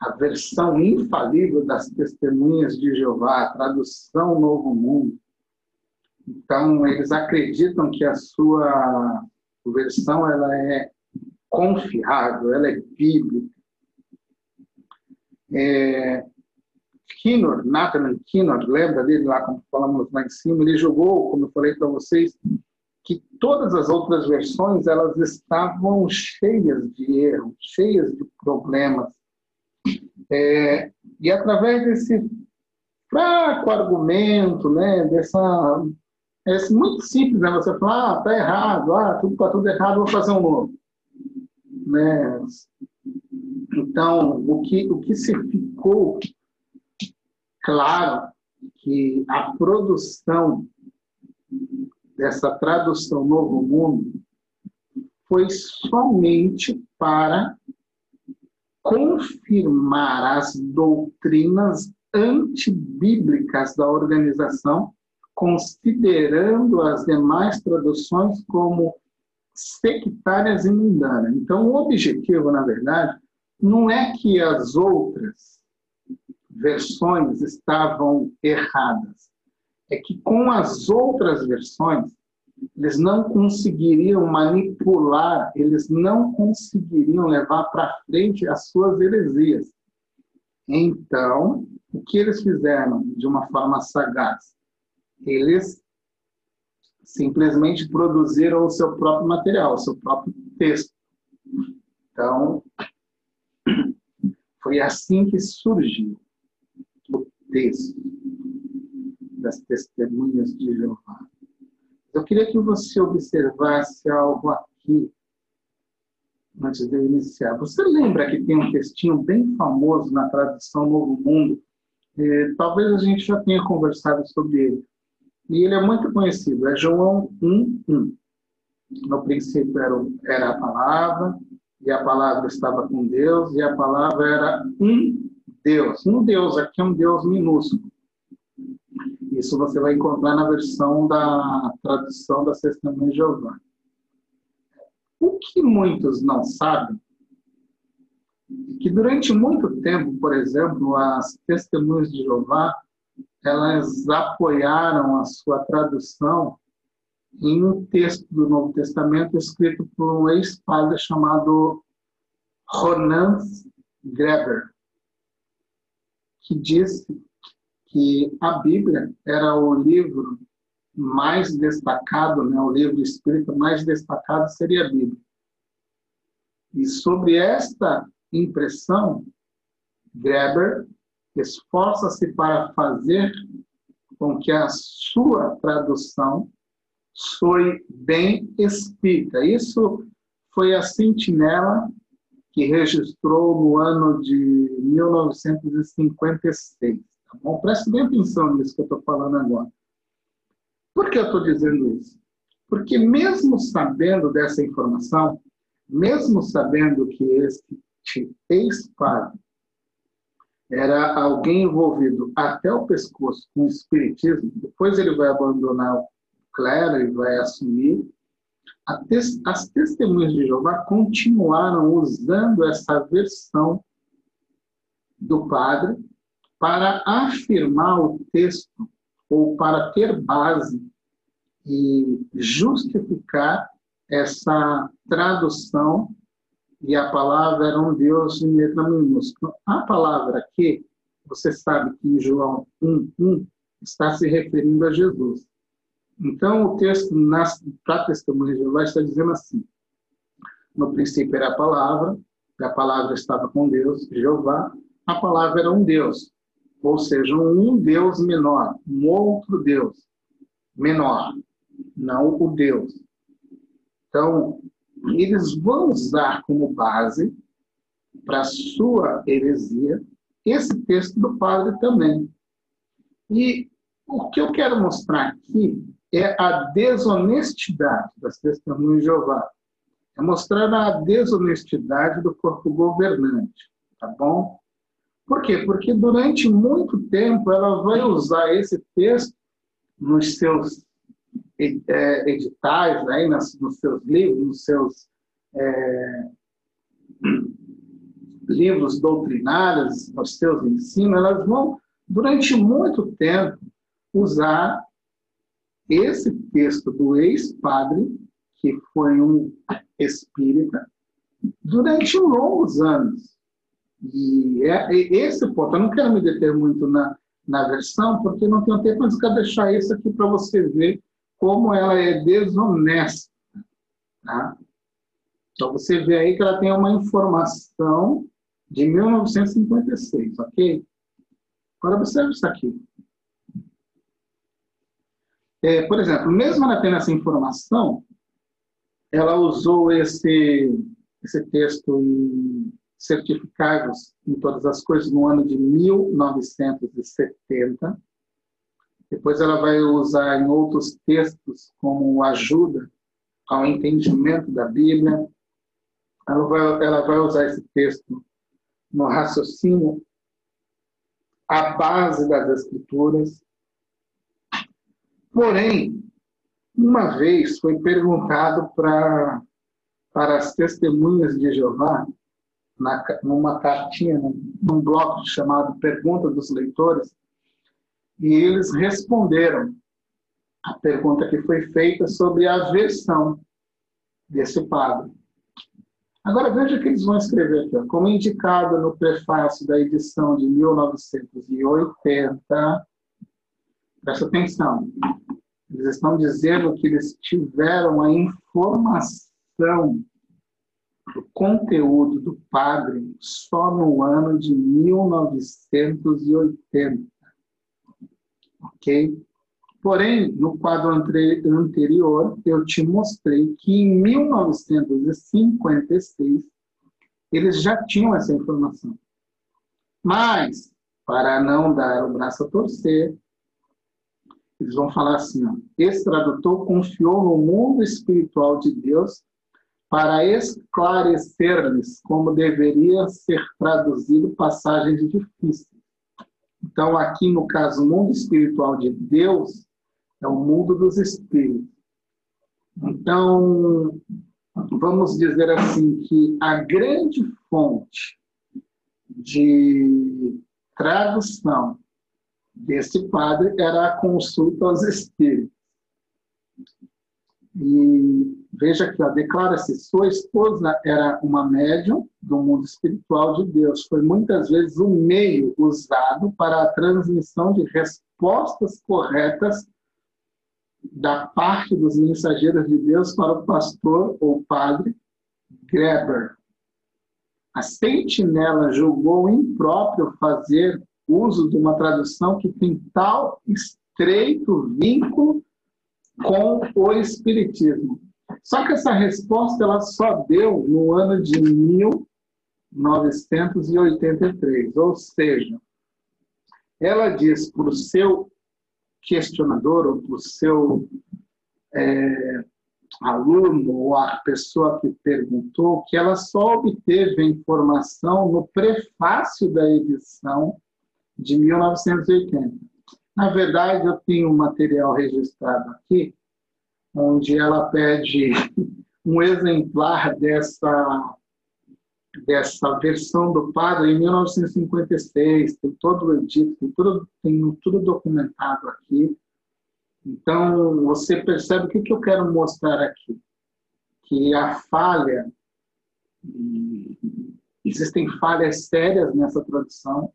a versão infalível das testemunhas de Jeová, a tradução Novo Mundo. Então, eles acreditam que a sua versão ela é confiável, ela é bíblica. É, Kinnor, Nathan Kinnor, lembra dele lá, como falamos lá em cima, ele jogou, como eu falei para vocês, que todas as outras versões elas estavam cheias de erros, cheias de problemas. É, e através desse fraco argumento, né, dessa é muito simples, né? Você fala, ah, tá errado, ah, tudo tá tudo errado, vou fazer um novo, né? Então, o que o que se ficou claro que a produção dessa tradução Novo Mundo foi somente para confirmar as doutrinas antibíblicas da organização, considerando as demais traduções como sectárias e mundanas. Então, o objetivo, na verdade, não é que as outras versões estavam erradas, é que com as outras versões eles não conseguiriam manipular, eles não conseguiriam levar para frente as suas heresias. Então, o que eles fizeram de uma forma sagaz? Eles simplesmente produziram o seu próprio material, o seu próprio texto. Então, foi assim que surgiu o texto das testemunhas de Jeová. Eu queria que você observasse algo aqui antes de eu iniciar. Você lembra que tem um textinho bem famoso na tradução Novo Mundo? É, talvez a gente já tenha conversado sobre ele. E ele é muito conhecido, é João 1:1. No princípio era, era a palavra, e a palavra estava com Deus, e a palavra era um Deus. Um Deus, aqui é um Deus minúsculo. Isso você vai encontrar na versão da tradução da Testemunha de Jeová. O que muitos não sabem é que durante muito tempo, por exemplo, as Testemunhas de Jeová, elas apoiaram a sua tradução em um texto do Novo Testamento escrito por um ex-padre chamado Ronan Greber, que disse que a Bíblia era o livro mais destacado, né, o livro espírita mais destacado seria a Bíblia. E sobre esta impressão, Greber esforça-se para fazer com que a sua tradução soe bem escrita. Isso foi a sentinela que registrou no ano de 1956. Tá bom? Preste bem atenção nisso que eu estou falando agora. Por que eu estou dizendo isso? Porque mesmo sabendo dessa informação, mesmo sabendo que este ex-padre era alguém envolvido até o pescoço com o espiritismo, depois ele vai abandonar o clero e vai assumir, as testemunhas de Jeová continuaram usando essa versão do padre para afirmar o texto ou para ter base e justificar essa tradução e a palavra era um Deus em letra minúscula. A palavra aqui, você sabe que em João 1, está se referindo a Jesus. Então, o texto para testemunha de Jeová está dizendo assim: no princípio era a palavra, a palavra estava com Deus, Jeová, a palavra era um Deus, ou seja, um Deus menor, um outro Deus menor, não o Deus. Então, eles vão usar como base para sua heresia esse texto do padre também. E o que eu quero mostrar aqui é a desonestidade das testemunhas de Jeová. É mostrar a desonestidade do corpo governante, tá bom? Por quê? Porque durante muito tempo ela vai usar esse texto nos seus é, editais, aí, nos, nos seus livros, nos seus é, livros doutrinários, nos seus ensinos, elas vão, durante muito tempo, usar esse texto do ex-padre, que foi um espírita, durante longos anos. E é, esse ponto, eu não quero me deter muito na, na versão, porque não tenho tempo, mas quero deixar isso aqui para você ver como ela é desonesta. Tá? Então, você vê aí que ela tem uma informação de 1956, ok? Agora, observe isso aqui. É, por exemplo, mesmo ela tendo essa informação, ela usou esse, esse texto em certificados em todas as coisas no ano de 1970 depois ela vai usar em outros textos como ajuda ao entendimento da Bíblia. Ela vai, ela vai usar esse texto no raciocínio, a base das Escrituras. Porém, uma vez foi perguntado para para as testemunhas de Jeová, na, numa cartinha, num bloco chamado Pergunta dos Leitores, e eles responderam a pergunta que foi feita sobre a versão desse padre. Agora veja o que eles vão escrever aqui. Como indicado no prefácio da edição de 1980, presta atenção, eles estão dizendo que eles tiveram a informação do conteúdo do padre só no ano de 1980. Ok? Porém, no quadro anterior, eu te mostrei que em 1956 eles já tinham essa informação. Mas, para não dar o braço a torcer, eles vão falar assim: ó, esse tradutor confiou no mundo espiritual de Deus para esclarecer-lhes como deveria ser traduzido passagens difíceis. Então, aqui no caso, o mundo espiritual de Deus é o mundo dos espíritos. Então, vamos dizer assim que a grande fonte de tradução desse padre era a consulta aos espíritos. E veja aqui, declara-se, sua esposa era uma médium do mundo espiritual de Deus. Foi muitas vezes um meio usado para a transmissão de respostas corretas da parte dos mensageiros de Deus para o pastor ou padre Greber. A sentinela julgou impróprio fazer uso de uma tradução que tem tal estreito vínculo com o Espiritismo. Só que essa resposta ela só deu no ano de 1983, ou seja, ela diz para o seu questionador ou para o seu é, aluno ou a pessoa que perguntou que ela só obteve a informação no prefácio da edição de 1980. Na verdade, eu tenho um material registrado aqui, onde ela pede um exemplar dessa dessa versão do padre em 1956, tem todo o edito, tem tudo, tem tudo documentado aqui. Então, você percebe o que, que eu quero mostrar aqui? Que a falha, existem falhas sérias nessa tradução,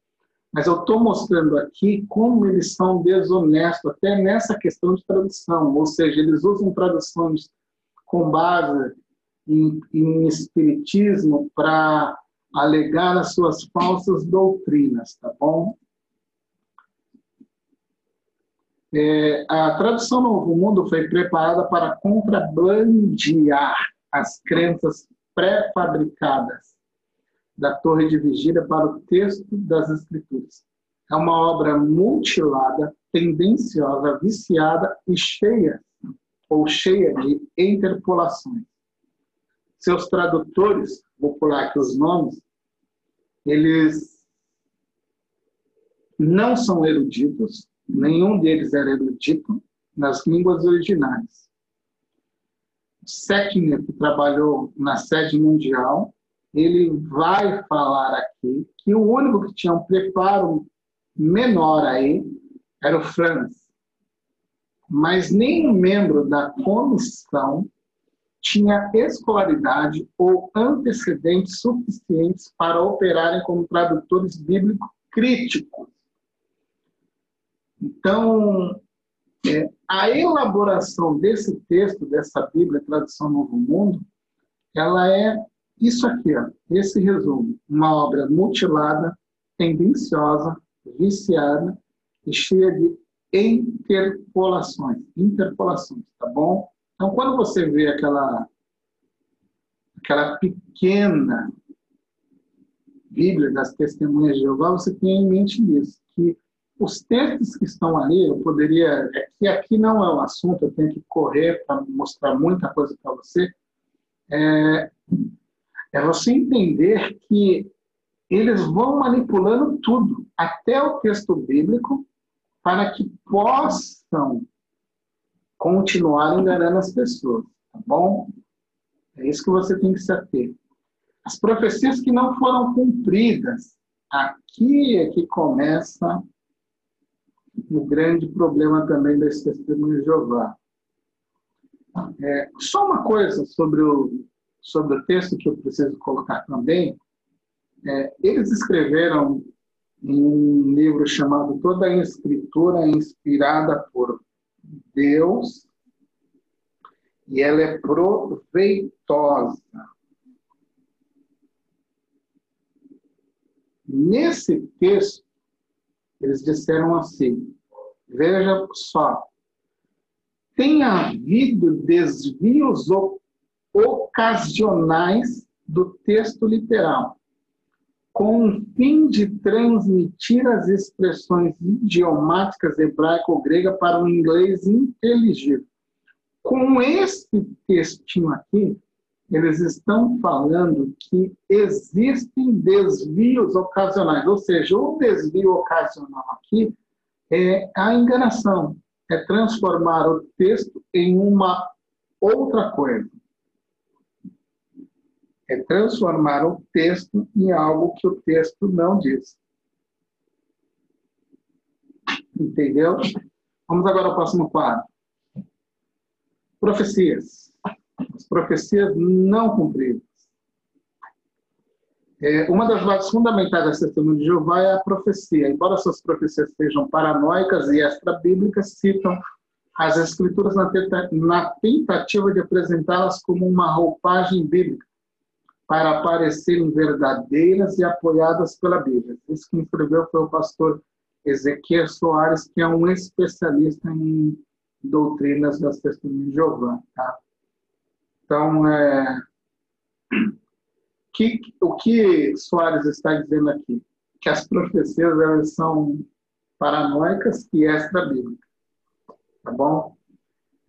mas eu estou mostrando aqui como eles são desonestos, até nessa questão de tradução, ou seja, eles usam traduções com base em, em espiritismo para alegar as suas falsas doutrinas, tá bom? É, a tradução Novo Mundo foi preparada para contrabandear as crenças pré-fabricadas da Torre de Vigília para o texto das Escrituras. É uma obra mutilada, tendenciosa, viciada e cheia, ou cheia de interpolações seus tradutores, vou pular aqui os nomes, eles não são eruditos, nenhum deles era erudito nas línguas originais. Seckner, que trabalhou na sede mundial, ele vai falar aqui que o único que tinha um preparo menor aí era o Franz. Mas nenhum membro da comissão tinha escolaridade ou antecedentes suficientes para operarem como tradutores bíblicos críticos. Então, é, a elaboração desse texto, dessa Bíblia, Tradução Novo Mundo, ela é isso aqui, ó, esse resumo. Uma obra mutilada, tendenciosa, viciada e cheia de interpolações. Interpolações, tá bom? Então, quando você vê aquela, aquela pequena Bíblia das Testemunhas de Jeová, você tem em mente isso, que os textos que estão ali, eu poderia. É que aqui não é o assunto, eu tenho que correr para mostrar muita coisa para você. É, é você entender que eles vão manipulando tudo, até o texto bíblico, para que possam continuar enganando as pessoas, tá bom? É isso que você tem que se ater. As profecias que não foram cumpridas, aqui é que começa o grande problema também das testemunhas de Jeová. É, só uma coisa sobre o, sobre o texto que eu preciso colocar também. É, eles escreveram em um livro chamado Toda a Escritura Inspirada por Deus e ela é proveitosa. Nesse texto, eles disseram assim: veja só, tem havido desvios ocasionais do texto literal, com o fim de transmitir as expressões idiomáticas hebraico-grega para um inglês inteligível. Com esse textinho aqui, eles estão falando que existem desvios ocasionais, ou seja, o desvio ocasional aqui é a enganação, é transformar o texto em uma outra coisa. É transformar o texto em algo que o texto não diz. Entendeu? Vamos agora ao próximo quadro. Profecias. As profecias não cumpridas. É, uma das bases fundamentais da testemunho de Jeová é a profecia. Embora suas profecias sejam paranoicas e extra-bíblicas, citam as escrituras na tentativa de apresentá-las como uma roupagem bíblica, para parecerem verdadeiras e apoiadas pela Bíblia. Isso que escreveu foi o pastor Ezequiel Soares, que é um especialista em doutrinas das testemunhas de Jeová. Tá? Então, é, que, o que Soares está dizendo aqui? Que as profecias elas são paranoicas e extra-bíblicas. Tá bom?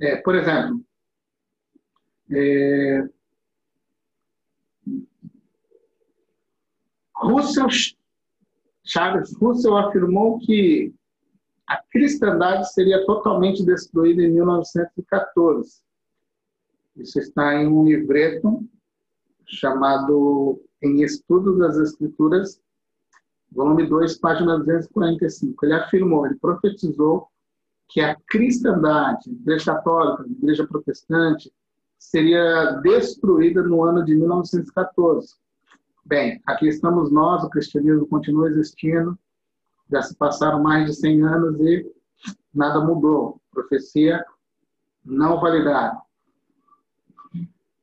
É, por exemplo, é, Russell, Charles Russell afirmou que a cristandade seria totalmente destruída em 1914. Isso está em um livreto chamado Em Estudo das Escrituras, volume 2, página 245. Ele afirmou, ele profetizou que a cristandade, a igreja católica, a igreja protestante, seria destruída no ano de 1914. Bem, aqui estamos nós, o cristianismo continua existindo, já se passaram mais de 100 anos e nada mudou. Profecia não validada.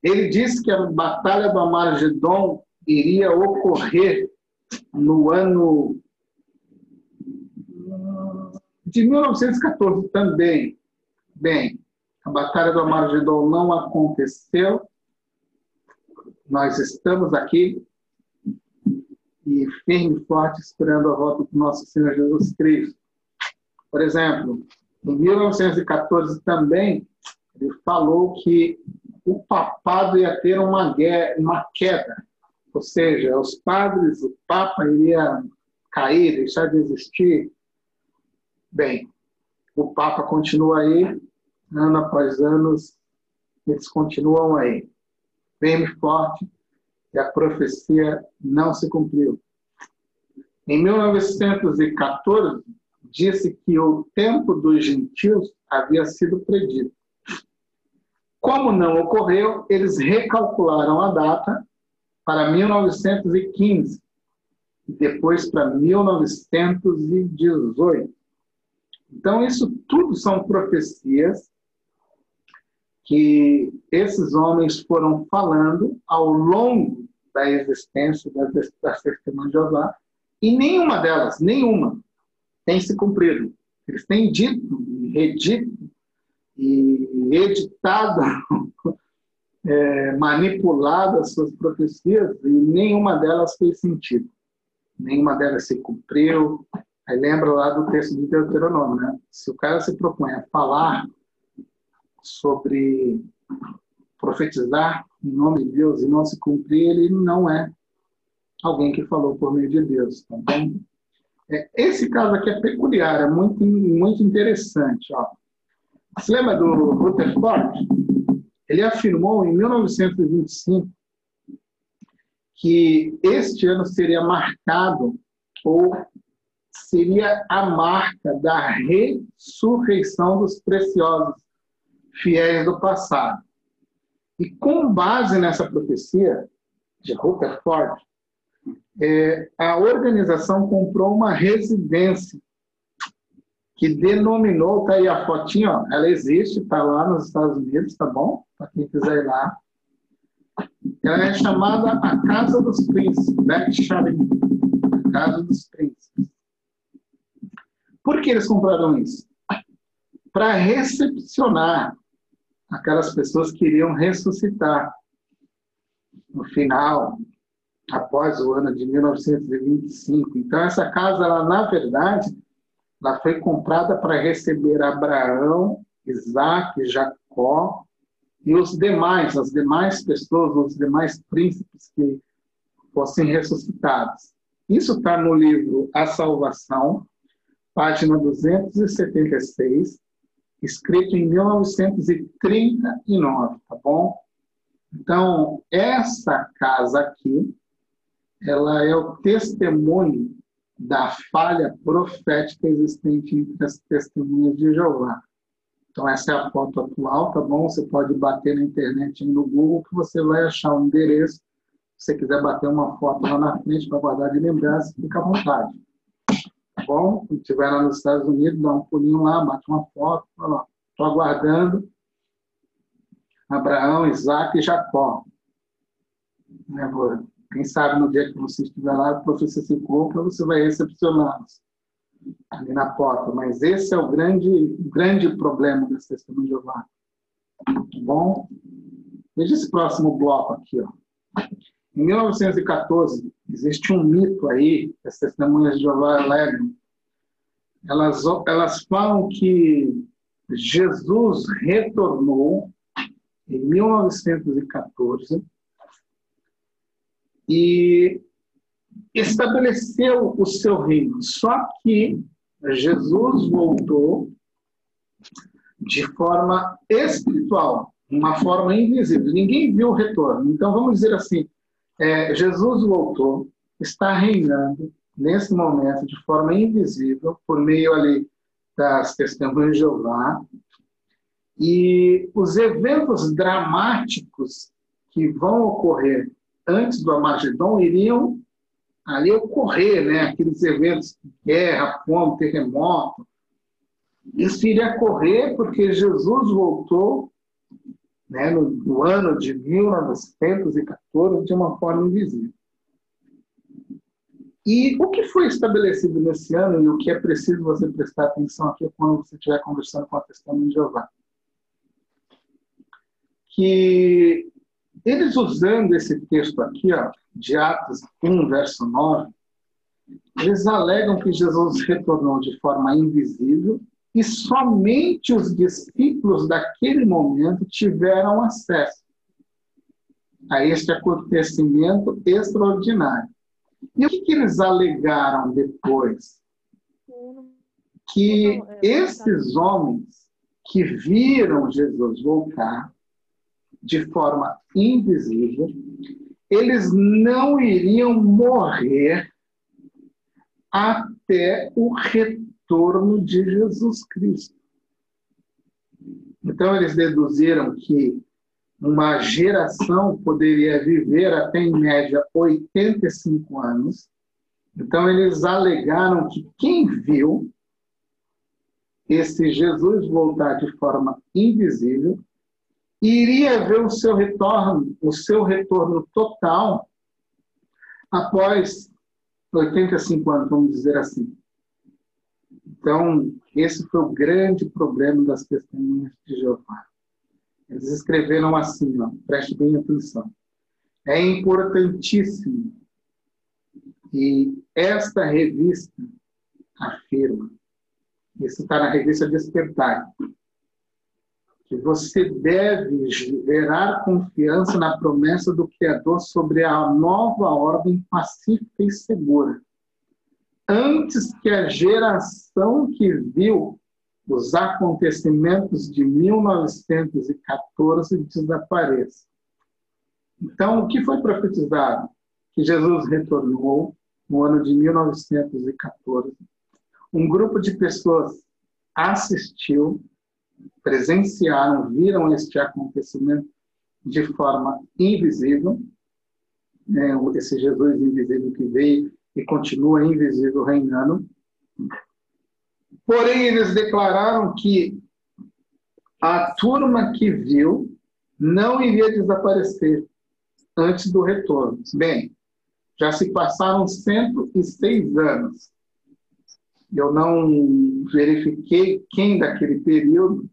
Ele disse que a Batalha do Amargedon iria ocorrer no ano de 1914 também. Bem, a Batalha do Amargedon não aconteceu. Nós estamos aqui e firme e forte esperando a volta do nosso Senhor Jesus Cristo. Por exemplo, em 1914 também, ele falou que o papado ia ter uma, guerra, uma queda, ou seja, os padres, o papa iria cair, deixar de existir. Bem, o papa continua aí, ano após ano, eles continuam aí, e forte, e a profecia não se cumpriu. Em 1914, disse que o tempo dos gentios havia sido predito. Como não ocorreu, eles recalcularam a data para 1915 e depois para 1918. Então, isso tudo são profecias que esses homens foram falando ao longo da existência das, das testemunhas de Jeová, e nenhuma delas, nenhuma, tem se cumprido. Eles têm dito, redito e editado, é, manipulado as suas profecias e nenhuma delas fez sentido. Nenhuma delas se cumpriu. Aí lembra lá do texto de Deuteronômio, né? Se o cara se propõe a falar sobre profetizar em nome de Deus e não se cumprir, ele não é alguém que falou por meio de Deus, tá bom? É, esse caso aqui é peculiar, é muito, muito interessante. Ó. Você lembra do Rutherford? ele afirmou em 1925 que este ano seria marcado ou seria a marca da ressurreição dos preciosos fiéis do passado. E com base nessa profecia de Rutherford, é, a organização comprou uma residência que denominou, tá aí a fotinha, ó, ela existe, está lá nos Estados Unidos, tá bom? Para quem quiser ir lá. Ela é chamada a Casa dos Príncipes, Berkshire, a Casa dos Príncipes. Por que eles compraram isso? Para recepcionar aquelas pessoas que iriam ressuscitar no final, após o ano de 1925. Então, essa casa, ela, na verdade, ela foi comprada para receber Abraão, Isaac, Jacó e os demais, as demais pessoas, os demais príncipes que fossem ressuscitados. Isso está no livro A Salvação, página 276, escrito em 1939, tá bom? Então, essa casa aqui, ela é o testemunho da falha profética existente entre as testemunhas de Jeová. Então, essa é a foto atual, tá bom? Você pode bater na internet no Google que você vai achar o endereço. Se você quiser bater uma foto lá na frente para guardar de lembrança, fica à vontade. Bom? Se estiver lá nos Estados Unidos, dá um pulinho lá, bate uma foto, fala, estou aguardando Abraão, Isaac e Jacó. Né, quem sabe no dia que você estiver lá, a profecia se cumpra, você vai recepcioná-los ali na porta. Mas esse é o grande, grande problema das testemunhas de Jeová. Tá bom? Veja esse próximo bloco aqui. Ó. Em 1914, existe um mito aí, as testemunhas de Jeová alegam. Elas, elas falam que Jesus retornou em 1914 e estabeleceu o seu reino. Só que Jesus voltou de forma espiritual, uma forma invisível. Ninguém viu o retorno. Então, vamos dizer assim: é, Jesus voltou, está reinando nesse momento de forma invisível, por meio ali das testemunhas de Jeová. E os eventos dramáticos que vão ocorrer antes do Armagedon iriam ali ocorrer, né? aqueles eventos de guerra, fome, terremoto. Isso iria ocorrer porque Jesus voltou né, no, no ano de 1914 de uma forma invisível. E o que foi estabelecido nesse ano e o que é preciso você prestar atenção aqui quando você estiver conversando com a testemunha de Jeová? Que eles usando esse texto aqui, ó, de Atos 1, verso 9, eles alegam que Jesus retornou de forma invisível e somente os discípulos daquele momento tiveram acesso a este acontecimento extraordinário. E o que, que eles alegaram depois? Que esses homens que viram Jesus voltar de forma invisível, eles não iriam morrer até o retorno de Jesus Cristo. Então, eles deduziram que uma geração poderia viver até, em média, 85 anos. Então, eles alegaram que quem viu esse Jesus voltar de forma invisível iria ver o seu retorno, o seu retorno total após 85 anos, vamos dizer assim. Então, esse foi o grande problema das testemunhas de Jeová. Eles escreveram assim, ó, preste bem atenção. É importantíssimo e esta revista afirma, isso está na revista Despertar, que você deve gerar confiança na promessa do Criador sobre a nova ordem pacífica e segura. Antes que a geração que viu os acontecimentos de 1914 desapareçam. Então, o que foi profetizado? Que Jesus retornou no ano de 1914. Um grupo de pessoas assistiu, presenciaram, viram este acontecimento de forma invisível. É, esse Jesus invisível que veio e continua invisível reinando. Porém, eles declararam que a turma que viu não iria desaparecer antes do retorno. Bem, já se passaram 106 anos. Eu não verifiquei quem daquele período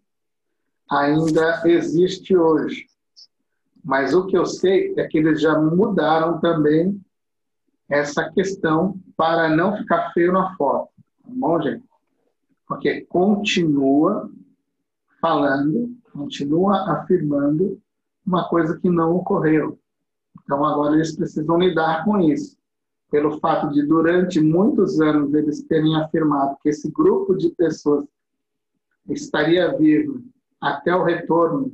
ainda existe hoje. Mas o que eu sei é que eles já mudaram também essa questão para não ficar feio na foto. Tá bom, gente? Porque continua falando, continua afirmando uma coisa que não ocorreu. Então, agora eles precisam lidar com isso. Pelo fato de, durante muitos anos, eles terem afirmado que esse grupo de pessoas estaria vivo até o retorno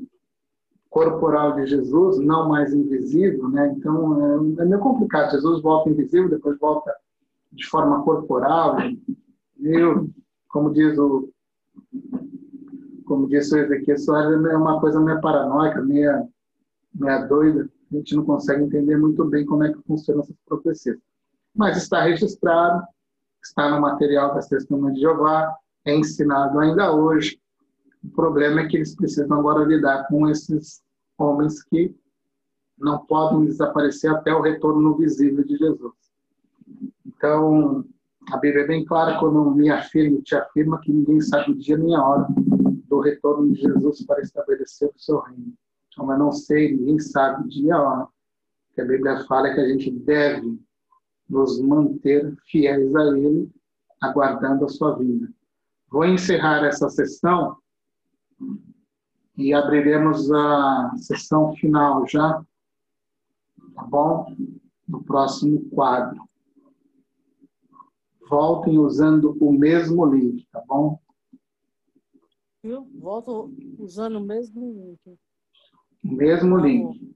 corporal de Jesus, não mais invisível, né? Então é, é meio complicado. Jesus volta invisível, depois volta de forma corporal. Eu, como diz o como disse o Ezequiel Soares, é uma coisa meio paranoica, meio, meio doida. A gente não consegue entender muito bem como é que funcionam essas profecias. Mas está registrado, está no material das Testemunhas de Jeová, é ensinado ainda hoje. O problema é que eles precisam agora lidar com esses homens que não podem desaparecer até o retorno visível de Jesus. Então, a Bíblia é bem clara quando me afirma, te afirma que ninguém sabe o dia nem a hora do retorno de Jesus para estabelecer o seu reino. Então, eu não sei, ninguém sabe o dia e a hora. que a Bíblia fala é que a gente deve nos manter fiéis a Ele, aguardando a sua vinda. Vou encerrar essa sessão e abriremos a sessão final já, tá bom? No próximo quadro. Voltem usando o mesmo link, tá bom? Eu volto usando o mesmo link. O mesmo link.